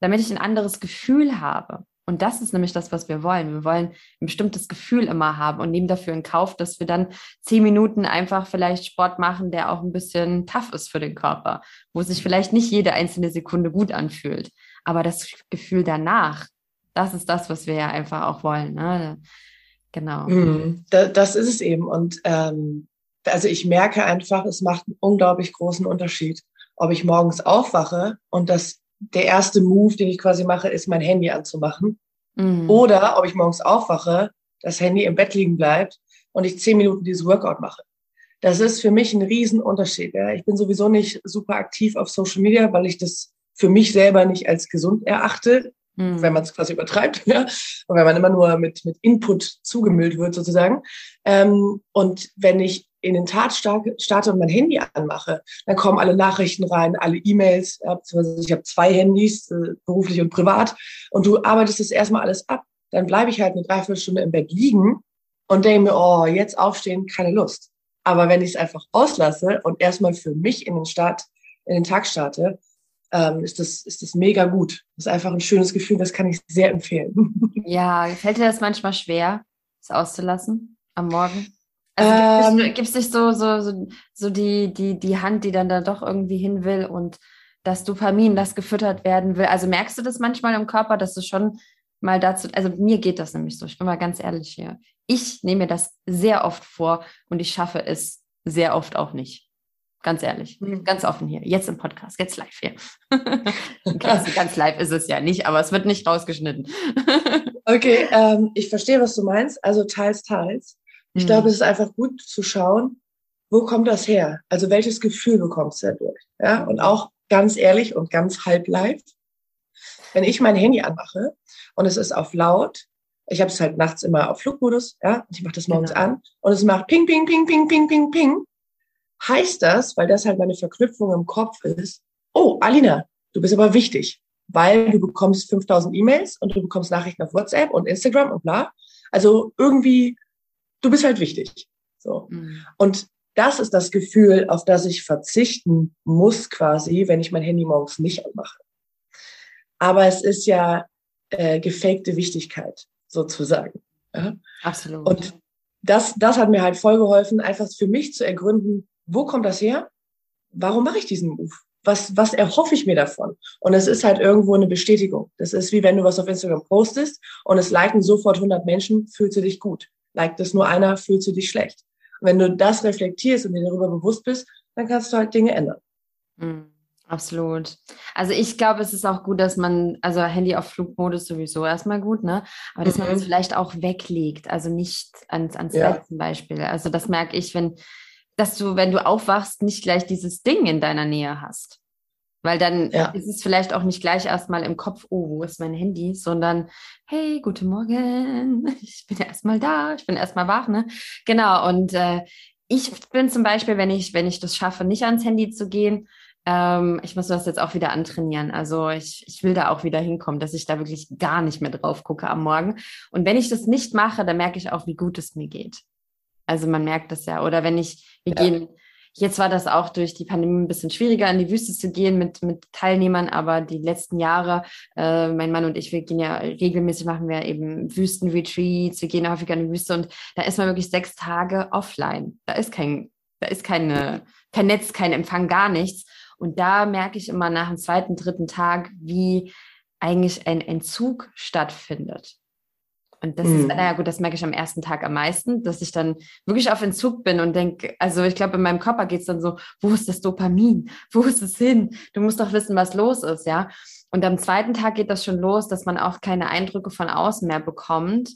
damit ich ein anderes Gefühl habe. Und das ist nämlich das, was wir wollen. Wir wollen ein bestimmtes Gefühl immer haben und nehmen dafür in Kauf, dass wir dann zehn Minuten einfach vielleicht Sport machen, der auch ein bisschen tough ist für den Körper, wo sich vielleicht nicht jede einzelne Sekunde gut anfühlt. Aber das Gefühl danach, das ist das, was wir ja einfach auch wollen. Ne? Genau. Mhm, das ist es eben. Und ähm, also ich merke einfach, es macht einen unglaublich großen Unterschied, ob ich morgens aufwache und das der erste Move, den ich quasi mache, ist mein Handy anzumachen. Mhm. Oder ob ich morgens aufwache, das Handy im Bett liegen bleibt und ich zehn Minuten dieses Workout mache. Das ist für mich ein Riesenunterschied. Ja. Ich bin sowieso nicht super aktiv auf Social Media, weil ich das für mich selber nicht als gesund erachte, mhm. wenn man es quasi übertreibt. Ja. Und wenn man immer nur mit, mit Input zugemüllt wird sozusagen. Ähm, und wenn ich in den Tat starte und mein Handy anmache, dann kommen alle Nachrichten rein, alle E-Mails, ich habe zwei Handys, äh, beruflich und privat, und du arbeitest das erstmal alles ab. Dann bleibe ich halt eine Dreiviertelstunde im Bett liegen und denke mir, oh, jetzt aufstehen, keine Lust. Aber wenn ich es einfach auslasse und erstmal für mich in den Start, in den Tag starte, ähm, ist das, ist das mega gut. Das ist einfach ein schönes Gefühl, das kann ich sehr empfehlen. Ja, fällt dir das manchmal schwer, es auszulassen am Morgen? Also ähm, gibt es nicht so, so, so, so die, die, die Hand, die dann da doch irgendwie hin will und das Dopamin, das gefüttert werden will. Also merkst du das manchmal im Körper, dass du schon mal dazu, also mir geht das nämlich so, ich bin mal ganz ehrlich hier. Ich nehme mir das sehr oft vor und ich schaffe es sehr oft auch nicht. Ganz ehrlich, mhm. ganz offen hier, jetzt im Podcast, jetzt live hier. ganz live ist es ja nicht, aber es wird nicht rausgeschnitten. okay, ähm, ich verstehe, was du meinst. Also teils, teils. Ich mhm. glaube, es ist einfach gut zu schauen, wo kommt das her? Also welches Gefühl bekommst du dadurch? Ja, und auch ganz ehrlich und ganz halb live. Wenn ich mein Handy anmache und es ist auf laut, ich habe es halt nachts immer auf Flugmodus, ja, ich mache das morgens genau. an und es macht ping, ping, ping, ping, ping, ping, ping, heißt das, weil das halt meine Verknüpfung im Kopf ist, oh, Alina, du bist aber wichtig, weil du bekommst 5000 E-Mails und du bekommst Nachrichten auf WhatsApp und Instagram und bla. Also irgendwie du bist halt wichtig. So. Mhm. Und das ist das Gefühl, auf das ich verzichten muss quasi, wenn ich mein Handy morgens nicht anmache. Aber es ist ja äh, gefakte Wichtigkeit sozusagen. Ja? Absolut. Und das, das hat mir halt voll geholfen, einfach für mich zu ergründen, wo kommt das her? Warum mache ich diesen Move? Was, was erhoffe ich mir davon? Und es ist halt irgendwo eine Bestätigung. Das ist wie wenn du was auf Instagram postest und es liken sofort 100 Menschen, fühlst du dich gut liked es nur einer, fühlst du dich schlecht. Und wenn du das reflektierst und dir darüber bewusst bist, dann kannst du halt Dinge ändern. Mhm. Absolut. Also ich glaube, es ist auch gut, dass man, also Handy auf Flugmodus sowieso erstmal gut, ne? Aber dass mhm. man es vielleicht auch weglegt, also nicht ans, ans ja. Bett zum Beispiel. Also das merke ich, wenn, dass du, wenn du aufwachst, nicht gleich dieses Ding in deiner Nähe hast. Weil dann ja. ist es vielleicht auch nicht gleich erstmal im Kopf, oh, wo ist mein Handy, sondern hey, guten Morgen, ich bin erstmal da, ich bin erstmal wach, ne? Genau. Und äh, ich bin zum Beispiel, wenn ich, wenn ich das schaffe, nicht ans Handy zu gehen, ähm, ich muss das jetzt auch wieder antrainieren. Also ich, ich will da auch wieder hinkommen, dass ich da wirklich gar nicht mehr drauf gucke am Morgen. Und wenn ich das nicht mache, dann merke ich auch, wie gut es mir geht. Also man merkt das ja. Oder wenn ich, wir ja. gehen Jetzt war das auch durch die Pandemie ein bisschen schwieriger, in die Wüste zu gehen mit, mit Teilnehmern, aber die letzten Jahre, äh, mein Mann und ich, wir gehen ja regelmäßig, machen wir eben Wüstenretreats, wir gehen häufiger in die Wüste und da ist man wirklich sechs Tage offline. Da ist kein, da ist keine, kein Netz, kein Empfang, gar nichts. Und da merke ich immer nach dem zweiten, dritten Tag, wie eigentlich ein Entzug stattfindet. Und das mhm. ist, naja gut, das merke ich am ersten Tag am meisten, dass ich dann wirklich auf Entzug bin und denke, also ich glaube, in meinem Körper geht es dann so, wo ist das Dopamin? Wo ist es hin? Du musst doch wissen, was los ist, ja. Und am zweiten Tag geht das schon los, dass man auch keine Eindrücke von außen mehr bekommt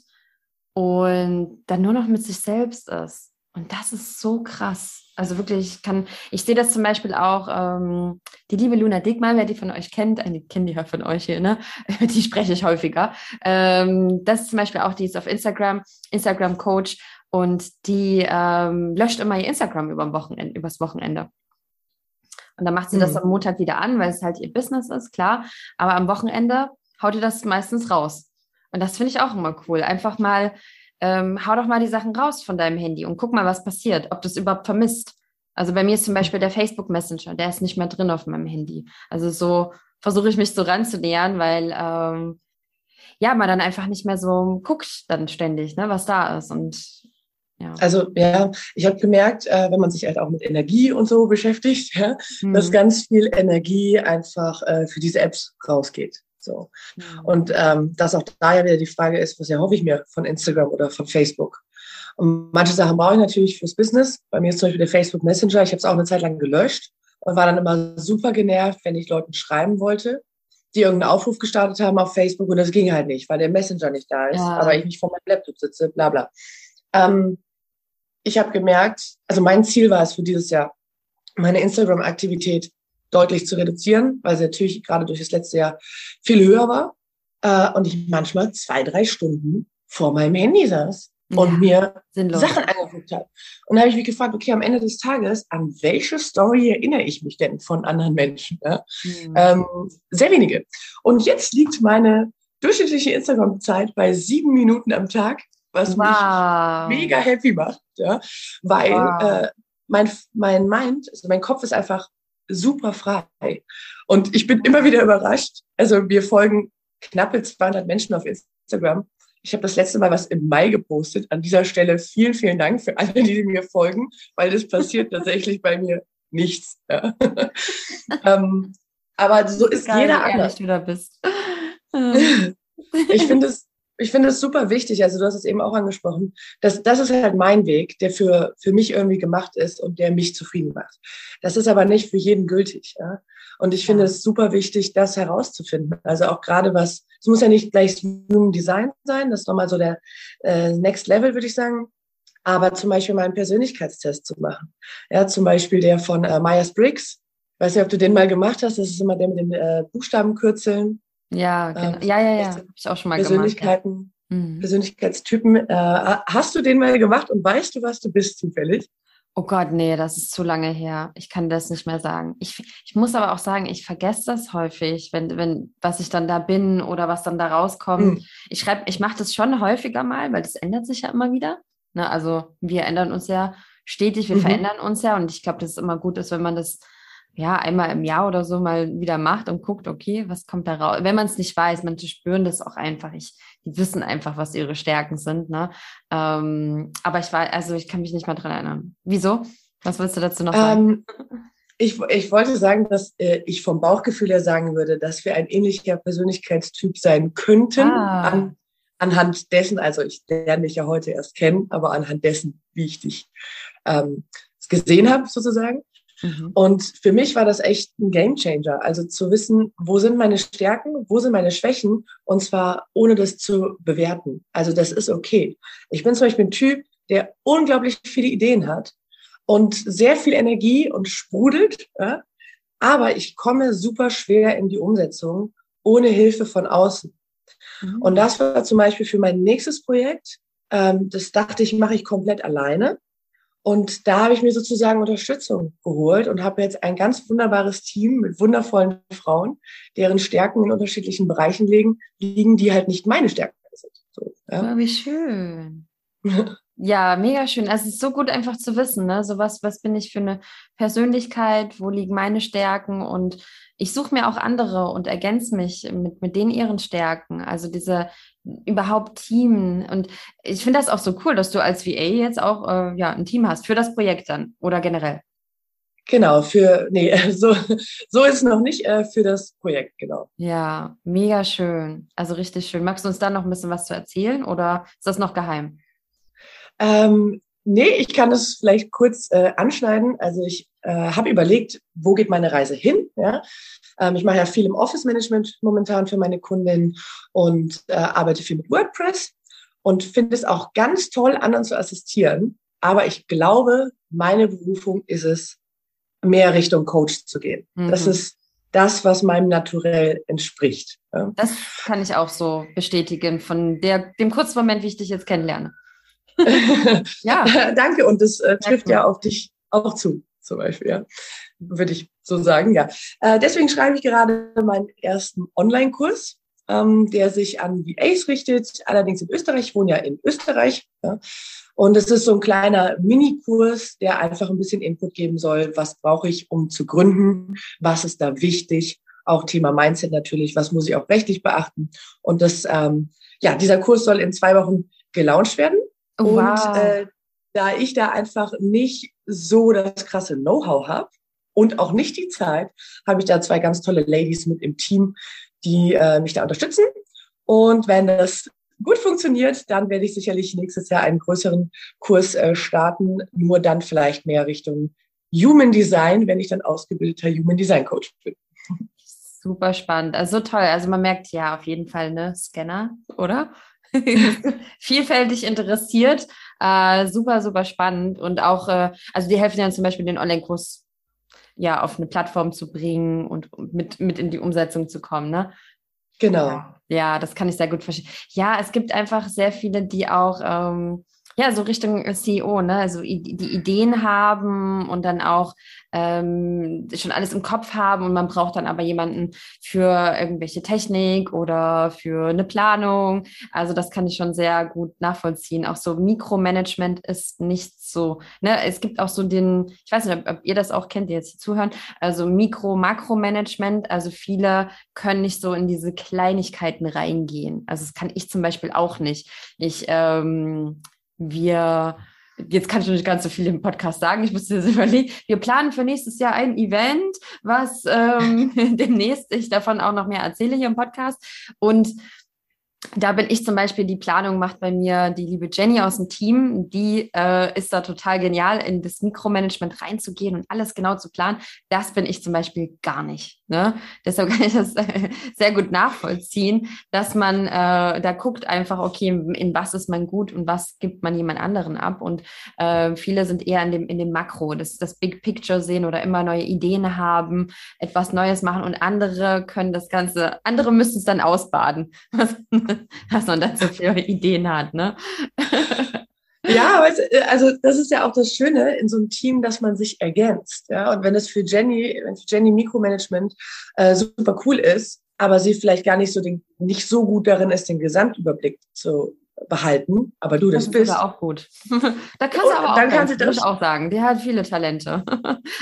und dann nur noch mit sich selbst ist. Und das ist so krass. Also wirklich, ich kann, ich sehe das zum Beispiel auch, ähm, die liebe Luna Dickmann, wer die von euch kennt, eine kenne die ja von euch hier, ne? die spreche ich häufiger. Ähm, das ist zum Beispiel auch, die ist auf Instagram, Instagram-Coach und die ähm, löscht immer ihr Instagram über Wochenende, übers Wochenende. Und dann macht sie mhm. das am Montag wieder an, weil es halt ihr Business ist, klar. Aber am Wochenende haut ihr das meistens raus. Und das finde ich auch immer cool. Einfach mal ähm, hau doch mal die Sachen raus von deinem Handy und guck mal, was passiert, ob du es überhaupt vermisst. Also bei mir ist zum Beispiel der Facebook Messenger, der ist nicht mehr drin auf meinem Handy. Also so versuche ich mich so ranzunähern, weil ähm, ja, man dann einfach nicht mehr so guckt dann ständig, ne, was da ist. Und ja. Also ja, ich habe gemerkt, äh, wenn man sich halt auch mit Energie und so beschäftigt, ja, mhm. dass ganz viel Energie einfach äh, für diese Apps rausgeht. So. Mhm. Und ähm, dass auch da ja wieder die Frage ist, was erhoffe ich mir von Instagram oder von Facebook? Und manche Sachen brauche ich natürlich fürs Business. Bei mir ist zum Beispiel der Facebook Messenger. Ich habe es auch eine Zeit lang gelöscht und war dann immer super genervt, wenn ich Leuten schreiben wollte, die irgendeinen Aufruf gestartet haben auf Facebook und das ging halt nicht, weil der Messenger nicht da ist, ja. aber ich nicht vor meinem Laptop sitze, bla bla. Ähm, ich habe gemerkt, also mein Ziel war es für dieses Jahr, meine Instagram-Aktivität deutlich zu reduzieren, weil sie natürlich gerade durch das letzte Jahr viel höher war. Äh, und ich manchmal zwei, drei Stunden vor meinem Handy saß und ja, mir sinnlos. Sachen angeguckt habe. Und da habe ich mich gefragt, okay, am Ende des Tages, an welche Story erinnere ich mich denn von anderen Menschen? Ja? Mhm. Ähm, sehr wenige. Und jetzt liegt meine durchschnittliche Instagram-Zeit bei sieben Minuten am Tag, was wow. mich mega happy macht, ja? weil wow. äh, mein, mein Mind, also mein Kopf ist einfach super frei. Und ich bin immer wieder überrascht. Also wir folgen knappe 200 Menschen auf Instagram. Ich habe das letzte Mal was im Mai gepostet. An dieser Stelle vielen, vielen Dank für alle, die mir folgen, weil das passiert tatsächlich bei mir nichts. Ja. ähm, aber so ist jeder anders. Du da bist. ich finde es ich finde es super wichtig, also du hast es eben auch angesprochen, dass das ist halt mein Weg, der für, für mich irgendwie gemacht ist und der mich zufrieden macht. Das ist aber nicht für jeden gültig. Ja? Und ich finde es super wichtig, das herauszufinden. Also auch gerade was, es muss ja nicht gleich Human Design sein, das ist nochmal so der äh, Next Level, würde ich sagen. Aber zum Beispiel mal einen Persönlichkeitstest zu machen. Ja, zum Beispiel der von äh, Myers-Briggs. Weiß nicht, ob du den mal gemacht hast. Das ist immer der mit den äh, Buchstabenkürzeln. Ja, genau. Ja, ja, ja. Habe ich auch schon mal Persönlichkeiten, gemacht. Ja. Mhm. Persönlichkeitstypen. Äh, hast du den mal gemacht und weißt du, was du bist zufällig? Oh Gott, nee, das ist zu lange her. Ich kann das nicht mehr sagen. Ich, ich muss aber auch sagen, ich vergesse das häufig, wenn, wenn, was ich dann da bin oder was dann da rauskommt. Mhm. Ich schreibe, ich mache das schon häufiger mal, weil das ändert sich ja immer wieder. Ne, also wir ändern uns ja stetig, wir mhm. verändern uns ja und ich glaube, dass es immer gut ist, wenn man das ja, einmal im Jahr oder so mal wieder macht und guckt, okay, was kommt da raus? Wenn man es nicht weiß, manche spüren das auch einfach. Ich, die wissen einfach, was ihre Stärken sind. Ne? Ähm, aber ich war, also ich kann mich nicht mal dran erinnern. Wieso? Was willst du dazu noch sagen? Ähm, ich, ich wollte sagen, dass äh, ich vom Bauchgefühl her sagen würde, dass wir ein ähnlicher Persönlichkeitstyp sein könnten. Ah. An, anhand dessen, also ich lerne dich ja heute erst kennen, aber anhand dessen, wie ich dich ähm, gesehen habe, sozusagen. Mhm. Und für mich war das echt ein Gamechanger. Also zu wissen, wo sind meine Stärken, wo sind meine Schwächen und zwar ohne das zu bewerten. Also das ist okay. Ich bin zum Beispiel ein Typ, der unglaublich viele Ideen hat und sehr viel Energie und sprudelt, ja? aber ich komme super schwer in die Umsetzung ohne Hilfe von außen. Mhm. Und das war zum Beispiel für mein nächstes Projekt. Ähm, das dachte ich, mache ich komplett alleine. Und da habe ich mir sozusagen Unterstützung geholt und habe jetzt ein ganz wunderbares Team mit wundervollen Frauen, deren Stärken in unterschiedlichen Bereichen liegen, liegen die halt nicht meine Stärken sind. So, ja. Oh, wie schön. ja, mega schön. Also es ist so gut einfach zu wissen, ne? So was, was bin ich für eine Persönlichkeit, wo liegen meine Stärken und ich suche mir auch andere und ergänze mich mit, mit denen ihren Stärken. Also diese überhaupt Team. Und ich finde das auch so cool, dass du als VA jetzt auch äh, ja, ein Team hast für das Projekt dann oder generell. Genau, für, nee, so, so ist es noch nicht äh, für das Projekt, genau. Ja, mega schön. Also richtig schön. Magst du uns da noch ein bisschen was zu erzählen oder ist das noch geheim? Ähm, nee, ich kann das vielleicht kurz äh, anschneiden. Also ich äh, habe überlegt, wo geht meine Reise hin? Ja? Ähm, ich mache ja viel im Office-Management momentan für meine Kundinnen und äh, arbeite viel mit WordPress und finde es auch ganz toll, anderen zu assistieren. Aber ich glaube, meine Berufung ist es, mehr Richtung Coach zu gehen. Mhm. Das ist das, was meinem Naturell entspricht. Ja. Das kann ich auch so bestätigen von der, dem kurzen Moment, wie ich dich jetzt kennenlerne. ja. Danke. Und das äh, trifft ja auf dich auch zu, zum Beispiel, ja. Würde ich so sagen, ja. Äh, deswegen schreibe ich gerade meinen ersten Online-Kurs, ähm, der sich an VAs richtet, allerdings in Österreich. Ich wohne ja in Österreich. Ja. Und es ist so ein kleiner Minikurs, der einfach ein bisschen Input geben soll. Was brauche ich, um zu gründen? Was ist da wichtig? Auch Thema Mindset natürlich. Was muss ich auch rechtlich beachten? Und das, ähm, ja, dieser Kurs soll in zwei Wochen gelauncht werden. Oh, wow. Und äh, da ich da einfach nicht so das krasse Know-how habe und auch nicht die Zeit, habe ich da zwei ganz tolle Ladies mit im Team, die äh, mich da unterstützen. Und wenn das gut funktioniert, dann werde ich sicherlich nächstes Jahr einen größeren Kurs äh, starten, nur dann vielleicht mehr Richtung Human Design, wenn ich dann ausgebildeter Human Design Coach bin. Super spannend, also so toll. Also man merkt ja auf jeden Fall eine Scanner, oder? Vielfältig interessiert, äh, super, super spannend und auch, äh, also die helfen ja zum Beispiel den Online-Kurs ja auf eine Plattform zu bringen und mit, mit in die Umsetzung zu kommen, ne? Genau. Ja, das kann ich sehr gut verstehen. Ja, es gibt einfach sehr viele, die auch ähm, ja, so Richtung CEO, ne? Also die Ideen haben und dann auch ähm, schon alles im Kopf haben und man braucht dann aber jemanden für irgendwelche Technik oder für eine Planung. Also das kann ich schon sehr gut nachvollziehen. Auch so Mikromanagement ist nicht so, ne? Es gibt auch so den, ich weiß nicht, ob, ob ihr das auch kennt, die jetzt hier zuhören, also Mikro-Makromanagement. Also viele können nicht so in diese Kleinigkeiten reingehen. Also das kann ich zum Beispiel auch nicht. Ich ähm, wir, jetzt kann ich noch nicht ganz so viel im Podcast sagen, ich muss jetzt überlegen, wir planen für nächstes Jahr ein Event, was ähm, demnächst ich davon auch noch mehr erzähle hier im Podcast. Und da bin ich zum Beispiel, die Planung macht bei mir die liebe Jenny aus dem Team. Die äh, ist da total genial, in das Mikromanagement reinzugehen und alles genau zu planen. Das bin ich zum Beispiel gar nicht. Ne? Deshalb kann ich das äh, sehr gut nachvollziehen, dass man äh, da guckt einfach, okay, in was ist man gut und was gibt man jemand anderen ab. Und äh, viele sind eher in dem, in dem Makro, das, das Big Picture sehen oder immer neue Ideen haben, etwas Neues machen und andere können das Ganze, andere müssen es dann ausbaden. dass man da so viele Ideen hat, ne? Ja, also das ist ja auch das Schöne in so einem Team, dass man sich ergänzt. Ja, und wenn es für Jenny, wenn für Jenny Mikromanagement äh, super cool ist, aber sie vielleicht gar nicht so den, nicht so gut darin ist, den Gesamtüberblick zu behalten, aber du das, das bist. auch gut. da kannst du aber auch, dann kannst du das auch sagen. Die hat viele Talente.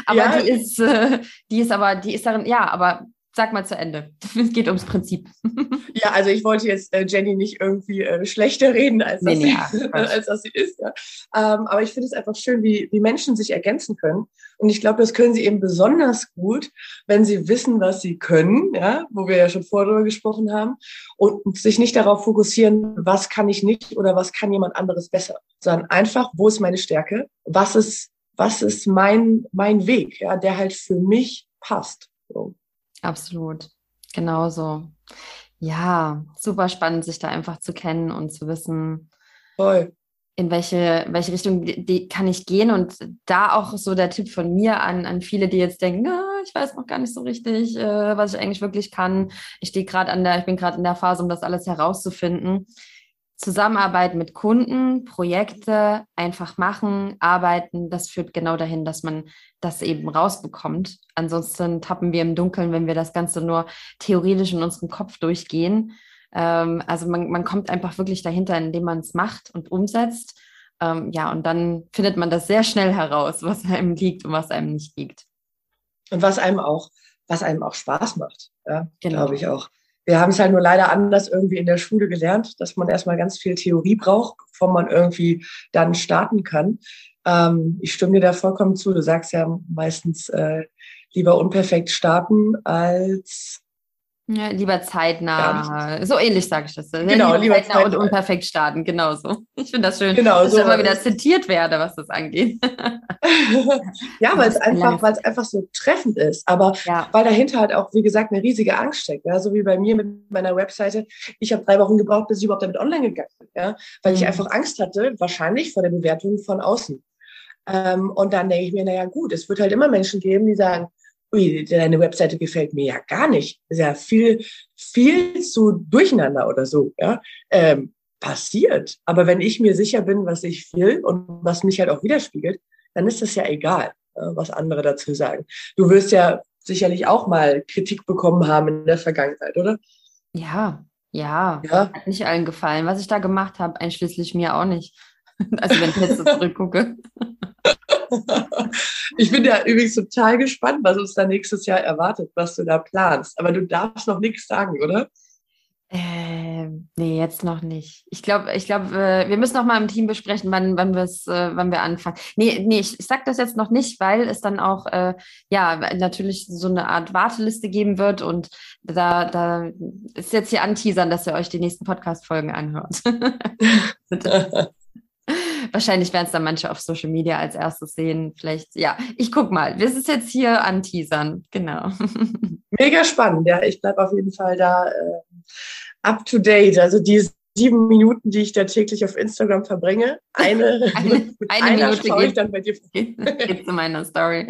aber ja. die ist, äh, die ist aber, die ist darin, ja, aber Sag mal zu Ende. Es geht ums Prinzip. Ja, also ich wollte jetzt äh, Jenny nicht irgendwie äh, schlechter reden, als, dass, nee, sie, als dass sie ist. Ja. Ähm, aber ich finde es einfach schön, wie, wie Menschen sich ergänzen können. Und ich glaube, das können sie eben besonders gut, wenn sie wissen, was sie können, ja, wo wir ja schon vorher darüber gesprochen haben, und sich nicht darauf fokussieren, was kann ich nicht oder was kann jemand anderes besser, sondern einfach, wo ist meine Stärke, was ist, was ist mein, mein Weg, ja, der halt für mich passt. So. Absolut. Genauso. Ja, super spannend, sich da einfach zu kennen und zu wissen, Voll. in welche, welche Richtung die, kann ich gehen. Und da auch so der Tipp von mir an, an viele, die jetzt denken, ah, ich weiß noch gar nicht so richtig, äh, was ich eigentlich wirklich kann. Ich stehe gerade an der, ich bin gerade in der Phase, um das alles herauszufinden Zusammenarbeit mit Kunden, Projekte einfach machen, arbeiten, das führt genau dahin, dass man das eben rausbekommt. Ansonsten tappen wir im Dunkeln, wenn wir das Ganze nur theoretisch in unserem Kopf durchgehen. Ähm, also man, man kommt einfach wirklich dahinter, indem man es macht und umsetzt. Ähm, ja, und dann findet man das sehr schnell heraus, was einem liegt und was einem nicht liegt. Und was einem auch, was einem auch Spaß macht, ja, genau. glaube ich auch. Wir haben es halt nur leider anders irgendwie in der Schule gelernt, dass man erstmal ganz viel Theorie braucht, bevor man irgendwie dann starten kann. Ähm, ich stimme dir da vollkommen zu. Du sagst ja meistens äh, lieber unperfekt starten als Ja, lieber zeitnah. So ähnlich sage ich das. Genau, lieber, lieber zeitnah, zeitnah, und unperfekt starten. Genauso. Ich finde das schön, genau, dass so ich immer wieder zitiert werde, was das angeht. ja, weil es einfach, weil es einfach so treffend ist. Aber ja. weil dahinter halt auch, wie gesagt, eine riesige Angst steckt. Ja, so wie bei mir mit meiner Webseite. Ich habe drei Wochen gebraucht, bis ich überhaupt damit online gegangen bin. Ja, weil mhm. ich einfach Angst hatte, wahrscheinlich vor der Bewertung von außen. Ähm, und dann denke ich mir, naja, gut, es wird halt immer Menschen geben, die sagen, ui, deine Webseite gefällt mir ja gar nicht. Ist ja viel, viel zu durcheinander oder so, ja. Ähm, passiert. Aber wenn ich mir sicher bin, was ich will und was mich halt auch widerspiegelt, dann ist das ja egal, was andere dazu sagen. Du wirst ja sicherlich auch mal Kritik bekommen haben in der Vergangenheit, oder? Ja, ja. ja. Hat nicht allen gefallen. Was ich da gemacht habe, einschließlich mir auch nicht. Also wenn ich jetzt so zurückgucke. ich bin ja übrigens total gespannt, was uns da nächstes Jahr erwartet, was du da planst. Aber du darfst noch nichts sagen, oder? Äh, nee, jetzt noch nicht. Ich glaube, ich glaube, äh, wir müssen noch mal im Team besprechen, wann, wann, äh, wann wir anfangen. Nee, nee, ich, ich sage das jetzt noch nicht, weil es dann auch äh, ja natürlich so eine Art Warteliste geben wird und da, da ist jetzt hier anteasern, dass ihr euch die nächsten Podcast-Folgen anhört. Wahrscheinlich werden es dann manche auf Social Media als erstes sehen. Vielleicht, ja, ich guck mal. Wir sind jetzt hier an Teasern, genau. Mega spannend, ja. Ich bleibe auf jeden Fall da äh, up to date. Also die sieben Minuten, die ich da täglich auf Instagram verbringe, eine, eine, eine Minute schaue ich dann bei dir. Geht, geht zu meiner Story.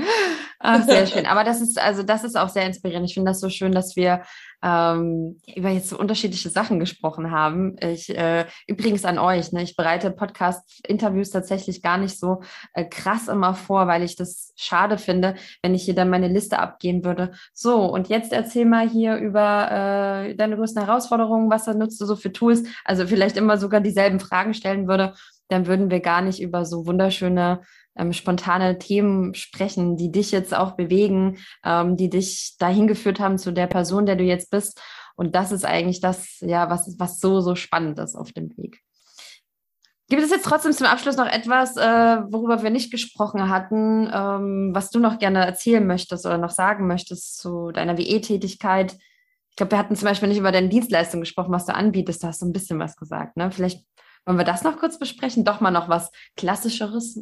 Ach, sehr schön. Aber das ist, also das ist auch sehr inspirierend. Ich finde das so schön, dass wir ähm, über jetzt so unterschiedliche Sachen gesprochen haben. Ich äh, übrigens an euch, ne, ich bereite Podcast-Interviews tatsächlich gar nicht so äh, krass immer vor, weil ich das schade finde, wenn ich hier dann meine Liste abgehen würde. So, und jetzt erzähl mal hier über äh, deine größten Herausforderungen, was nutzt du so für Tools? Also vielleicht immer sogar dieselben Fragen stellen würde, dann würden wir gar nicht über so wunderschöne ähm, spontane Themen sprechen, die dich jetzt auch bewegen, ähm, die dich dahin geführt haben zu der Person, der du jetzt bist. Und das ist eigentlich das, ja, was, was so, so spannend ist auf dem Weg. Gibt es jetzt trotzdem zum Abschluss noch etwas, äh, worüber wir nicht gesprochen hatten, ähm, was du noch gerne erzählen möchtest oder noch sagen möchtest zu deiner WE-Tätigkeit? Ich glaube, wir hatten zum Beispiel nicht über deine Dienstleistung gesprochen, was du anbietest. Da hast du ein bisschen was gesagt. Ne? Vielleicht wollen wir das noch kurz besprechen? Doch mal noch was Klassischeres.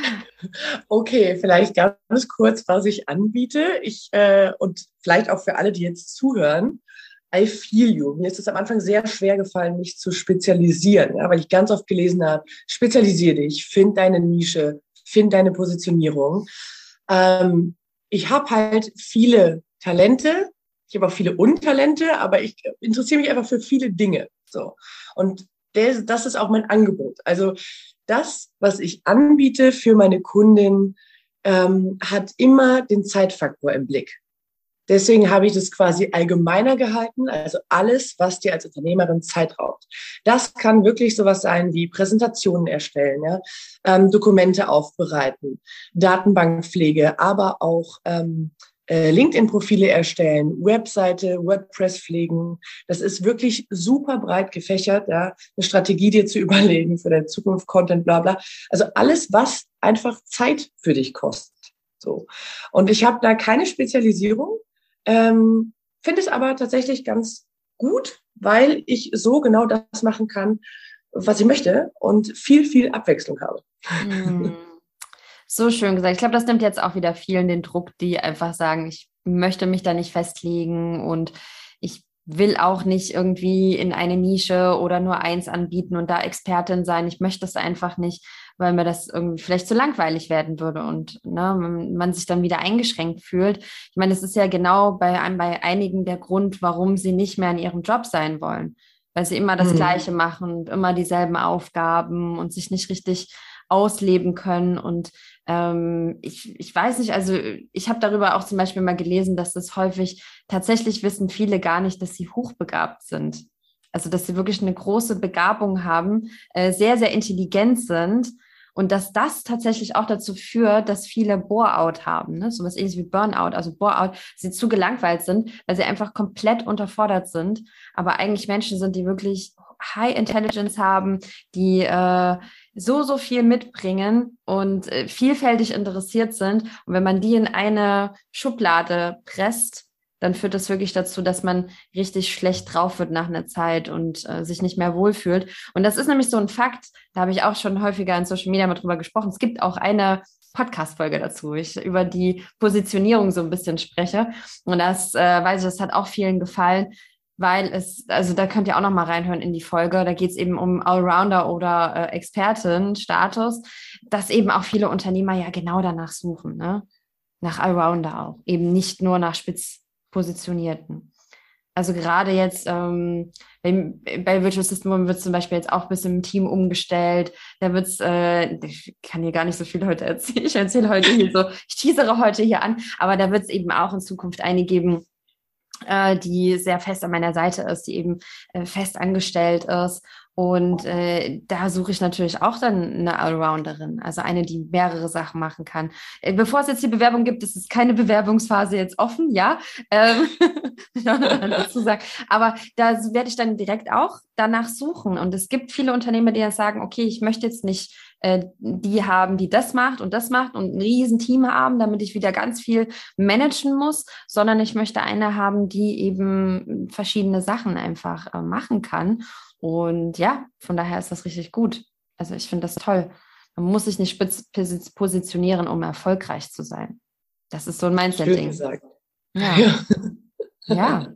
okay, vielleicht ganz kurz, was ich anbiete. Ich äh, und vielleicht auch für alle, die jetzt zuhören. I feel you. Mir ist es am Anfang sehr schwer gefallen, mich zu spezialisieren, ja, weil ich ganz oft gelesen habe, spezialisiere dich, find deine Nische, find deine Positionierung. Ähm, ich habe halt viele Talente, ich habe auch viele Untalente, aber ich interessiere mich einfach für viele Dinge. So. Und das ist auch mein Angebot. Also das, was ich anbiete für meine Kundin, ähm, hat immer den Zeitfaktor im Blick. Deswegen habe ich das quasi allgemeiner gehalten, also alles, was dir als Unternehmerin Zeit raubt. Das kann wirklich sowas sein wie Präsentationen erstellen, ja, ähm, Dokumente aufbereiten, Datenbankpflege, aber auch ähm, äh, LinkedIn-Profile erstellen, Webseite, WordPress pflegen. Das ist wirklich super breit gefächert, ja, eine Strategie dir zu überlegen für deine Zukunft, Content, bla bla. Also alles, was einfach Zeit für dich kostet. So. Und ich habe da keine Spezialisierung, ähm, finde es aber tatsächlich ganz gut, weil ich so genau das machen kann, was ich möchte und viel, viel Abwechslung habe. Mm. So schön gesagt. Ich glaube, das nimmt jetzt auch wieder vielen den Druck, die einfach sagen, ich möchte mich da nicht festlegen und ich will auch nicht irgendwie in eine Nische oder nur eins anbieten und da Expertin sein. Ich möchte es einfach nicht, weil mir das irgendwie vielleicht zu langweilig werden würde und ne, man sich dann wieder eingeschränkt fühlt. Ich meine, es ist ja genau bei, bei einigen der Grund, warum sie nicht mehr in ihrem Job sein wollen, weil sie immer das mhm. Gleiche machen und immer dieselben Aufgaben und sich nicht richtig ausleben können. Und ähm, ich, ich weiß nicht, also ich habe darüber auch zum Beispiel mal gelesen, dass das häufig tatsächlich wissen viele gar nicht, dass sie hochbegabt sind. Also dass sie wirklich eine große Begabung haben, äh, sehr, sehr intelligent sind und dass das tatsächlich auch dazu führt, dass viele Bore-out haben, ne? so was ähnliches wie Burnout, also Bore-out, sie zu gelangweilt sind, weil sie einfach komplett unterfordert sind, aber eigentlich Menschen sind, die wirklich High Intelligence haben, die äh, so, so viel mitbringen und äh, vielfältig interessiert sind. Und wenn man die in eine Schublade presst, dann führt das wirklich dazu, dass man richtig schlecht drauf wird nach einer Zeit und äh, sich nicht mehr wohlfühlt. Und das ist nämlich so ein Fakt, da habe ich auch schon häufiger in Social Media mal drüber gesprochen. Es gibt auch eine Podcast-Folge dazu, ich über die Positionierung so ein bisschen spreche. Und das äh, weiß ich, das hat auch vielen gefallen, weil es, also da könnt ihr auch noch mal reinhören in die Folge. Da geht es eben um Allrounder oder äh, Expertin-Status, dass eben auch viele Unternehmer ja genau danach suchen, ne? Nach Allrounder auch, eben nicht nur nach spitz positionierten. Also gerade jetzt ähm, bei, Virtual System wird zum Beispiel jetzt auch ein bisschen im Team umgestellt. Da wird es, äh, ich kann hier gar nicht so viel heute erzählen. Ich erzähle heute hier so, ich teasere heute hier an, aber da wird es eben auch in Zukunft eine geben, die sehr fest an meiner Seite ist, die eben äh, fest angestellt ist. Und äh, da suche ich natürlich auch dann eine Allrounderin, also eine, die mehrere Sachen machen kann. Äh, bevor es jetzt die Bewerbung gibt, ist es keine Bewerbungsphase jetzt offen, ja. Ähm, dazu sagen. Aber da werde ich dann direkt auch danach suchen. Und es gibt viele Unternehmer, die ja sagen, okay, ich möchte jetzt nicht äh, die haben, die das macht und das macht und ein Riesenteam haben, damit ich wieder ganz viel managen muss, sondern ich möchte eine haben, die eben verschiedene Sachen einfach äh, machen kann. Und ja, von daher ist das richtig gut. Also ich finde das toll. Man muss sich nicht spitz positionieren, um erfolgreich zu sein. Das ist so ein Mindset-Ding. Ja. ja. ja.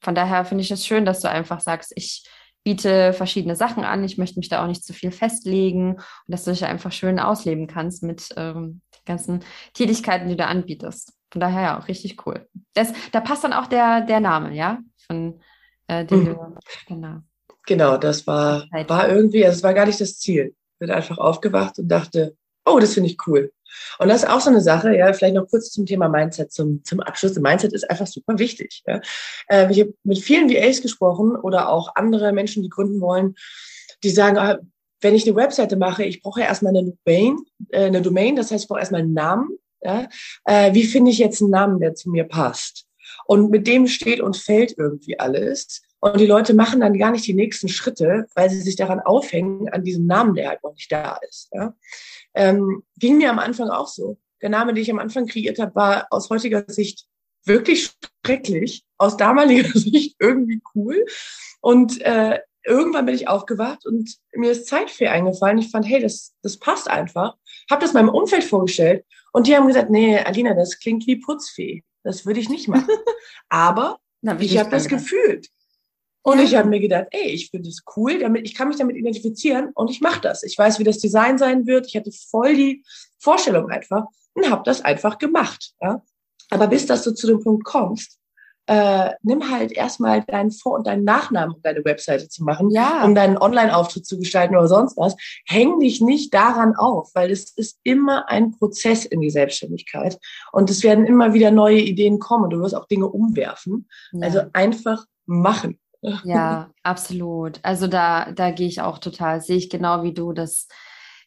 Von daher finde ich es schön, dass du einfach sagst, ich biete verschiedene Sachen an. Ich möchte mich da auch nicht zu viel festlegen und dass du dich einfach schön ausleben kannst mit ähm, den ganzen Tätigkeiten, die du anbietest. Von daher ja auch richtig cool. Das, da passt dann auch der, der Name, ja, von äh, dem mhm. du, genau. Genau, das war, war irgendwie, also es war gar nicht das Ziel. Ich bin einfach aufgewacht und dachte, oh, das finde ich cool. Und das ist auch so eine Sache, ja, vielleicht noch kurz zum Thema Mindset, zum, zum Abschluss. Mindset ist einfach super wichtig. Ja. Äh, ich habe mit vielen VAs gesprochen oder auch andere Menschen, die gründen wollen, die sagen, ah, wenn ich eine Webseite mache, ich brauche ja erstmal eine Domain, äh, eine Domain, das heißt, ich brauche erstmal einen Namen. Ja. Äh, wie finde ich jetzt einen Namen, der zu mir passt? Und mit dem steht und fällt irgendwie alles. Und die Leute machen dann gar nicht die nächsten Schritte, weil sie sich daran aufhängen, an diesem Namen, der halt noch nicht da ist. Ja. Ähm, ging mir am Anfang auch so. Der Name, den ich am Anfang kreiert habe, war aus heutiger Sicht wirklich schrecklich, aus damaliger Sicht irgendwie cool. Und äh, irgendwann bin ich aufgewacht und mir ist Zeitfee eingefallen. Ich fand, hey, das, das passt einfach. Habe das meinem Umfeld vorgestellt und die haben gesagt, nee, Alina, das klingt wie Putzfee. Das würde ich nicht machen. Aber Na, ich habe das gefühlt. Und ja. ich habe mir gedacht, ey, ich finde es cool, damit ich kann mich damit identifizieren und ich mache das. Ich weiß, wie das Design sein wird. Ich hatte voll die Vorstellung einfach und habe das einfach gemacht. Ja? Aber bis dass du zu dem Punkt kommst, äh, nimm halt erstmal deinen Vor- und deinen Nachnamen, um deine Webseite zu machen, ja. um deinen Online-Auftritt zu gestalten oder sonst was. Häng dich nicht daran auf, weil es ist immer ein Prozess in die Selbstständigkeit und es werden immer wieder neue Ideen kommen und du wirst auch Dinge umwerfen. Ja. Also einfach machen. Ja, absolut. Also da, da gehe ich auch total, sehe ich genau wie du, das,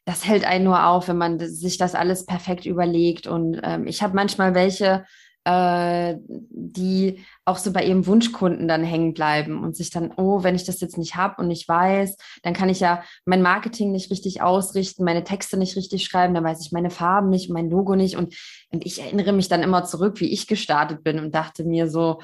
das hält einen nur auf, wenn man sich das alles perfekt überlegt. Und ähm, ich habe manchmal welche, äh, die auch so bei ihrem Wunschkunden dann hängen bleiben und sich dann, oh, wenn ich das jetzt nicht habe und nicht weiß, dann kann ich ja mein Marketing nicht richtig ausrichten, meine Texte nicht richtig schreiben, dann weiß ich meine Farben nicht, mein Logo nicht. Und, und ich erinnere mich dann immer zurück, wie ich gestartet bin und dachte mir so,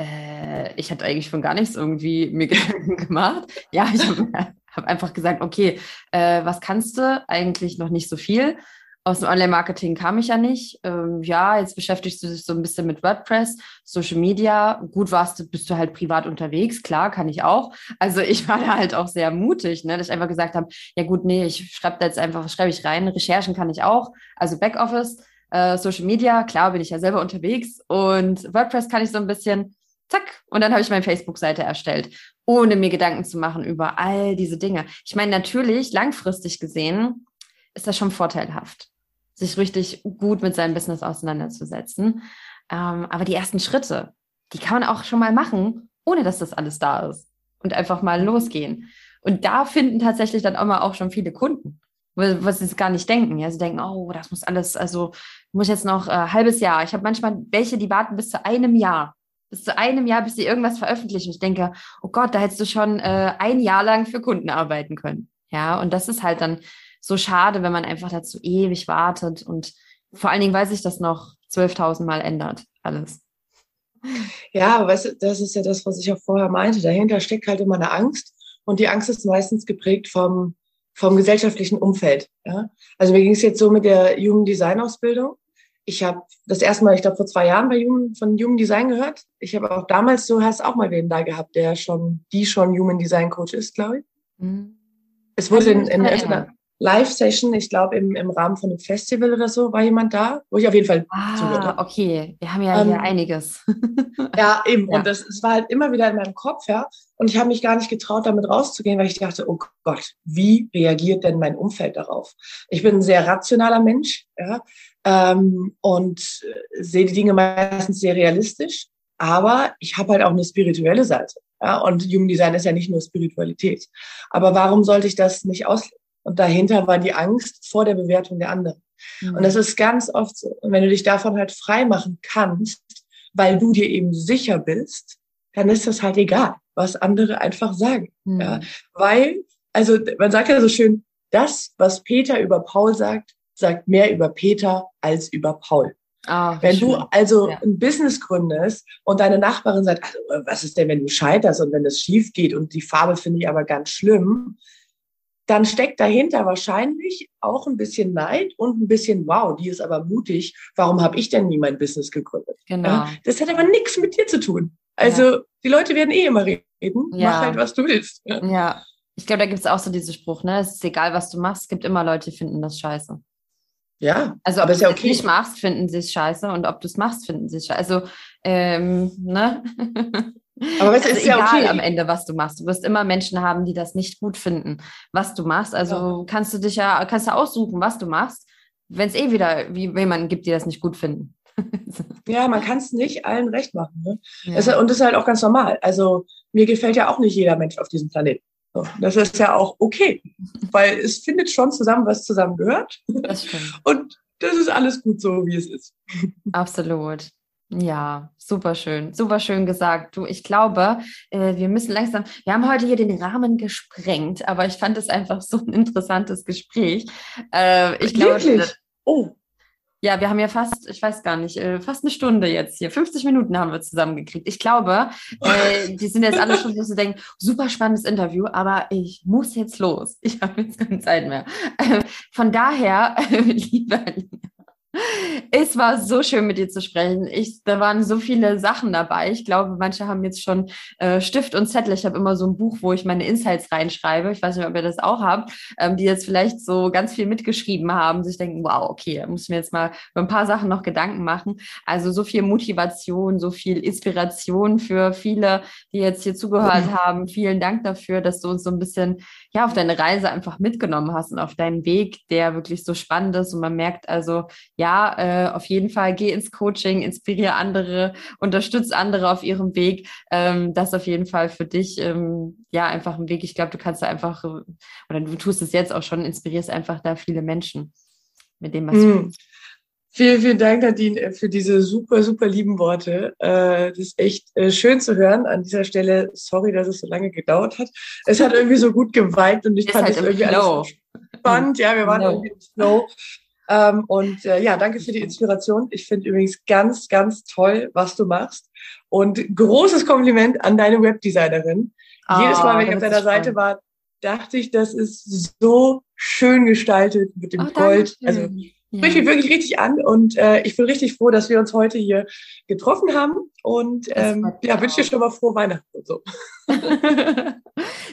äh, ich hatte eigentlich von gar nichts irgendwie mir Gedanken gemacht. Ja, ich habe hab einfach gesagt, okay, äh, was kannst du? Eigentlich noch nicht so viel. Aus dem Online-Marketing kam ich ja nicht. Ähm, ja, jetzt beschäftigst du dich so ein bisschen mit WordPress, Social Media. Gut warst du, bist du halt privat unterwegs. Klar, kann ich auch. Also ich war da halt auch sehr mutig, ne, dass ich einfach gesagt habe, ja gut, nee, ich schreibe da jetzt einfach, schreibe ich rein? Recherchen kann ich auch. Also Backoffice, äh, Social Media, klar bin ich ja selber unterwegs. Und WordPress kann ich so ein bisschen zack, und dann habe ich meine Facebook-Seite erstellt, ohne mir Gedanken zu machen über all diese Dinge. Ich meine, natürlich, langfristig gesehen, ist das schon vorteilhaft, sich richtig gut mit seinem Business auseinanderzusetzen. Ähm, aber die ersten Schritte, die kann man auch schon mal machen, ohne dass das alles da ist. Und einfach mal losgehen. Und da finden tatsächlich dann auch mal auch schon viele Kunden, was sie gar nicht denken. Ja, sie denken, oh, das muss alles, also muss jetzt noch äh, halbes Jahr. Ich habe manchmal welche, die warten bis zu einem Jahr bis zu einem Jahr, bis sie irgendwas veröffentlichen. Ich denke, oh Gott, da hättest du schon äh, ein Jahr lang für Kunden arbeiten können. Ja, und das ist halt dann so schade, wenn man einfach dazu ewig wartet und vor allen Dingen, weil sich das noch 12.000 Mal ändert, alles. Ja, weißt du, das ist ja das, was ich auch vorher meinte. Dahinter steckt halt immer eine Angst und die Angst ist meistens geprägt vom, vom gesellschaftlichen Umfeld. Ja? Also mir ging es jetzt so mit der Human Design Ausbildung. Ich habe das erste Mal, ich glaube vor zwei Jahren bei Human, von Human Design gehört. Ich habe auch damals, du hast auch mal wen da gehabt, der schon, die schon Human Design Coach ist, glaube ich. Mhm. Es wurde in, in, in, Live-Session, ich glaube im, im Rahmen von einem Festival oder so, war jemand da, wo ich auf jeden Fall ah, zugehört habe. okay, wir haben ja ähm, hier einiges. ja, eben. Ja. Und das, das war halt immer wieder in meinem Kopf, ja. Und ich habe mich gar nicht getraut, damit rauszugehen, weil ich dachte, oh Gott, wie reagiert denn mein Umfeld darauf? Ich bin ein sehr rationaler Mensch, ja, ähm, und äh, sehe die Dinge meistens sehr realistisch. Aber ich habe halt auch eine spirituelle Seite. Ja, und Human Design ist ja nicht nur Spiritualität. Aber warum sollte ich das nicht ausleben? Und dahinter war die Angst vor der Bewertung der anderen. Mhm. Und das ist ganz oft so. Und wenn du dich davon halt frei machen kannst, weil du dir eben sicher bist, dann ist das halt egal, was andere einfach sagen. Mhm. Ja? Weil, also man sagt ja so schön, das, was Peter über Paul sagt, sagt mehr über Peter als über Paul. Ah, wenn schön. du also ja. ein Business gründest und deine Nachbarin sagt, also, was ist denn, wenn du scheiterst und wenn das schief geht und die Farbe finde ich aber ganz schlimm, dann steckt dahinter wahrscheinlich auch ein bisschen Neid und ein bisschen, wow, die ist aber mutig. Warum habe ich denn nie mein Business gegründet? Genau. Ja, das hat aber nichts mit dir zu tun. Also ja. die Leute werden eh immer reden. Mach halt, was du willst. Ja. ja. Ich glaube, da gibt es auch so diesen Spruch, ne? Es ist egal, was du machst, es gibt immer Leute, die finden das scheiße. Ja. Also ob du es ja okay. nicht machst, finden sie es scheiße und ob du es machst, finden sie es scheiße. Also, ähm, ne? Aber es also ist ja egal okay. am Ende, was du machst. Du wirst immer Menschen haben, die das nicht gut finden, was du machst. Also ja. kannst du dich ja, kannst du aussuchen, was du machst, wenn es eh wieder wie jemanden gibt, die das nicht gut finden. ja, man kann es nicht allen recht machen. Ne? Ja. Das, und das ist halt auch ganz normal. Also mir gefällt ja auch nicht jeder Mensch auf diesem Planeten. Das ist ja auch okay, weil es findet schon zusammen, was zusammen gehört. Das stimmt. Und das ist alles gut so, wie es ist. Absolut. Ja, super schön, super schön gesagt. Du, ich glaube, äh, wir müssen langsam, wir haben heute hier den Rahmen gesprengt, aber ich fand es einfach so ein interessantes Gespräch. Äh, ich Wirklich? glaube, oh. Ja, wir haben ja fast, ich weiß gar nicht, äh, fast eine Stunde jetzt hier. 50 Minuten haben wir zusammengekriegt. Ich glaube, äh, die sind jetzt alle schon so zu denken, super spannendes Interview, aber ich muss jetzt los. Ich habe jetzt keine Zeit mehr. Äh, von daher, lieber es war so schön, mit dir zu sprechen. Ich, da waren so viele Sachen dabei. Ich glaube, manche haben jetzt schon äh, Stift und Zettel. Ich habe immer so ein Buch, wo ich meine Insights reinschreibe. Ich weiß nicht, ob ihr das auch habt, ähm, die jetzt vielleicht so ganz viel mitgeschrieben haben, sich denken, wow, okay, da muss ich mir jetzt mal über ein paar Sachen noch Gedanken machen. Also so viel Motivation, so viel Inspiration für viele, die jetzt hier zugehört haben. Vielen Dank dafür, dass du uns so ein bisschen ja auf deine Reise einfach mitgenommen hast und auf deinen Weg, der wirklich so spannend ist. Und man merkt also, ja, äh, auf jeden Fall geh ins Coaching, inspiriere andere, unterstütze andere auf ihrem Weg. Ähm, das auf jeden Fall für dich, ähm, ja, einfach ein Weg. Ich glaube, du kannst da einfach, oder du tust es jetzt auch schon, inspirierst einfach da viele Menschen mit dem, was mm. du Vielen, vielen Dank, Nadine, für diese super, super lieben Worte. Äh, das ist echt äh, schön zu hören. An dieser Stelle, sorry, dass es so lange gedauert hat. Es hat irgendwie so gut geweibt und ich fand halt es irgendwie alles spannend. Ja, wir waren irgendwie im Snow. Ähm, und äh, ja, danke für die Inspiration. Ich finde übrigens ganz, ganz toll, was du machst. Und großes Kompliment an deine Webdesignerin. Ah, Jedes Mal, wenn ich auf deiner Seite war, dachte ich, das ist so schön gestaltet mit dem oh, Gold. Also ja. Spricht mich wirklich richtig an und äh, ich bin richtig froh, dass wir uns heute hier getroffen haben und ähm, ja, wünsche dir schon mal frohe Weihnachten und so.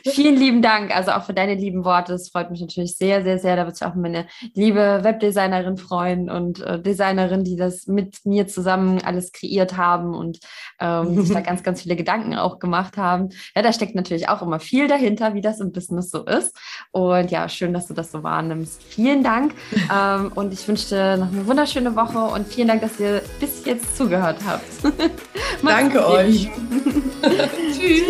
Vielen lieben Dank, also auch für deine lieben Worte. Es freut mich natürlich sehr, sehr, sehr. Da wird sich auch meine liebe Webdesignerin freuen und äh, Designerin, die das mit mir zusammen alles kreiert haben und ähm, sich da ganz, ganz viele Gedanken auch gemacht haben. Ja, da steckt natürlich auch immer viel dahinter, wie das im Business so ist. Und ja, schön, dass du das so wahrnimmst. Vielen Dank ähm, und ich wünsche dir noch eine wunderschöne Woche und vielen Dank, dass ihr bis jetzt zugehört habt. Danke euch. Tschüss.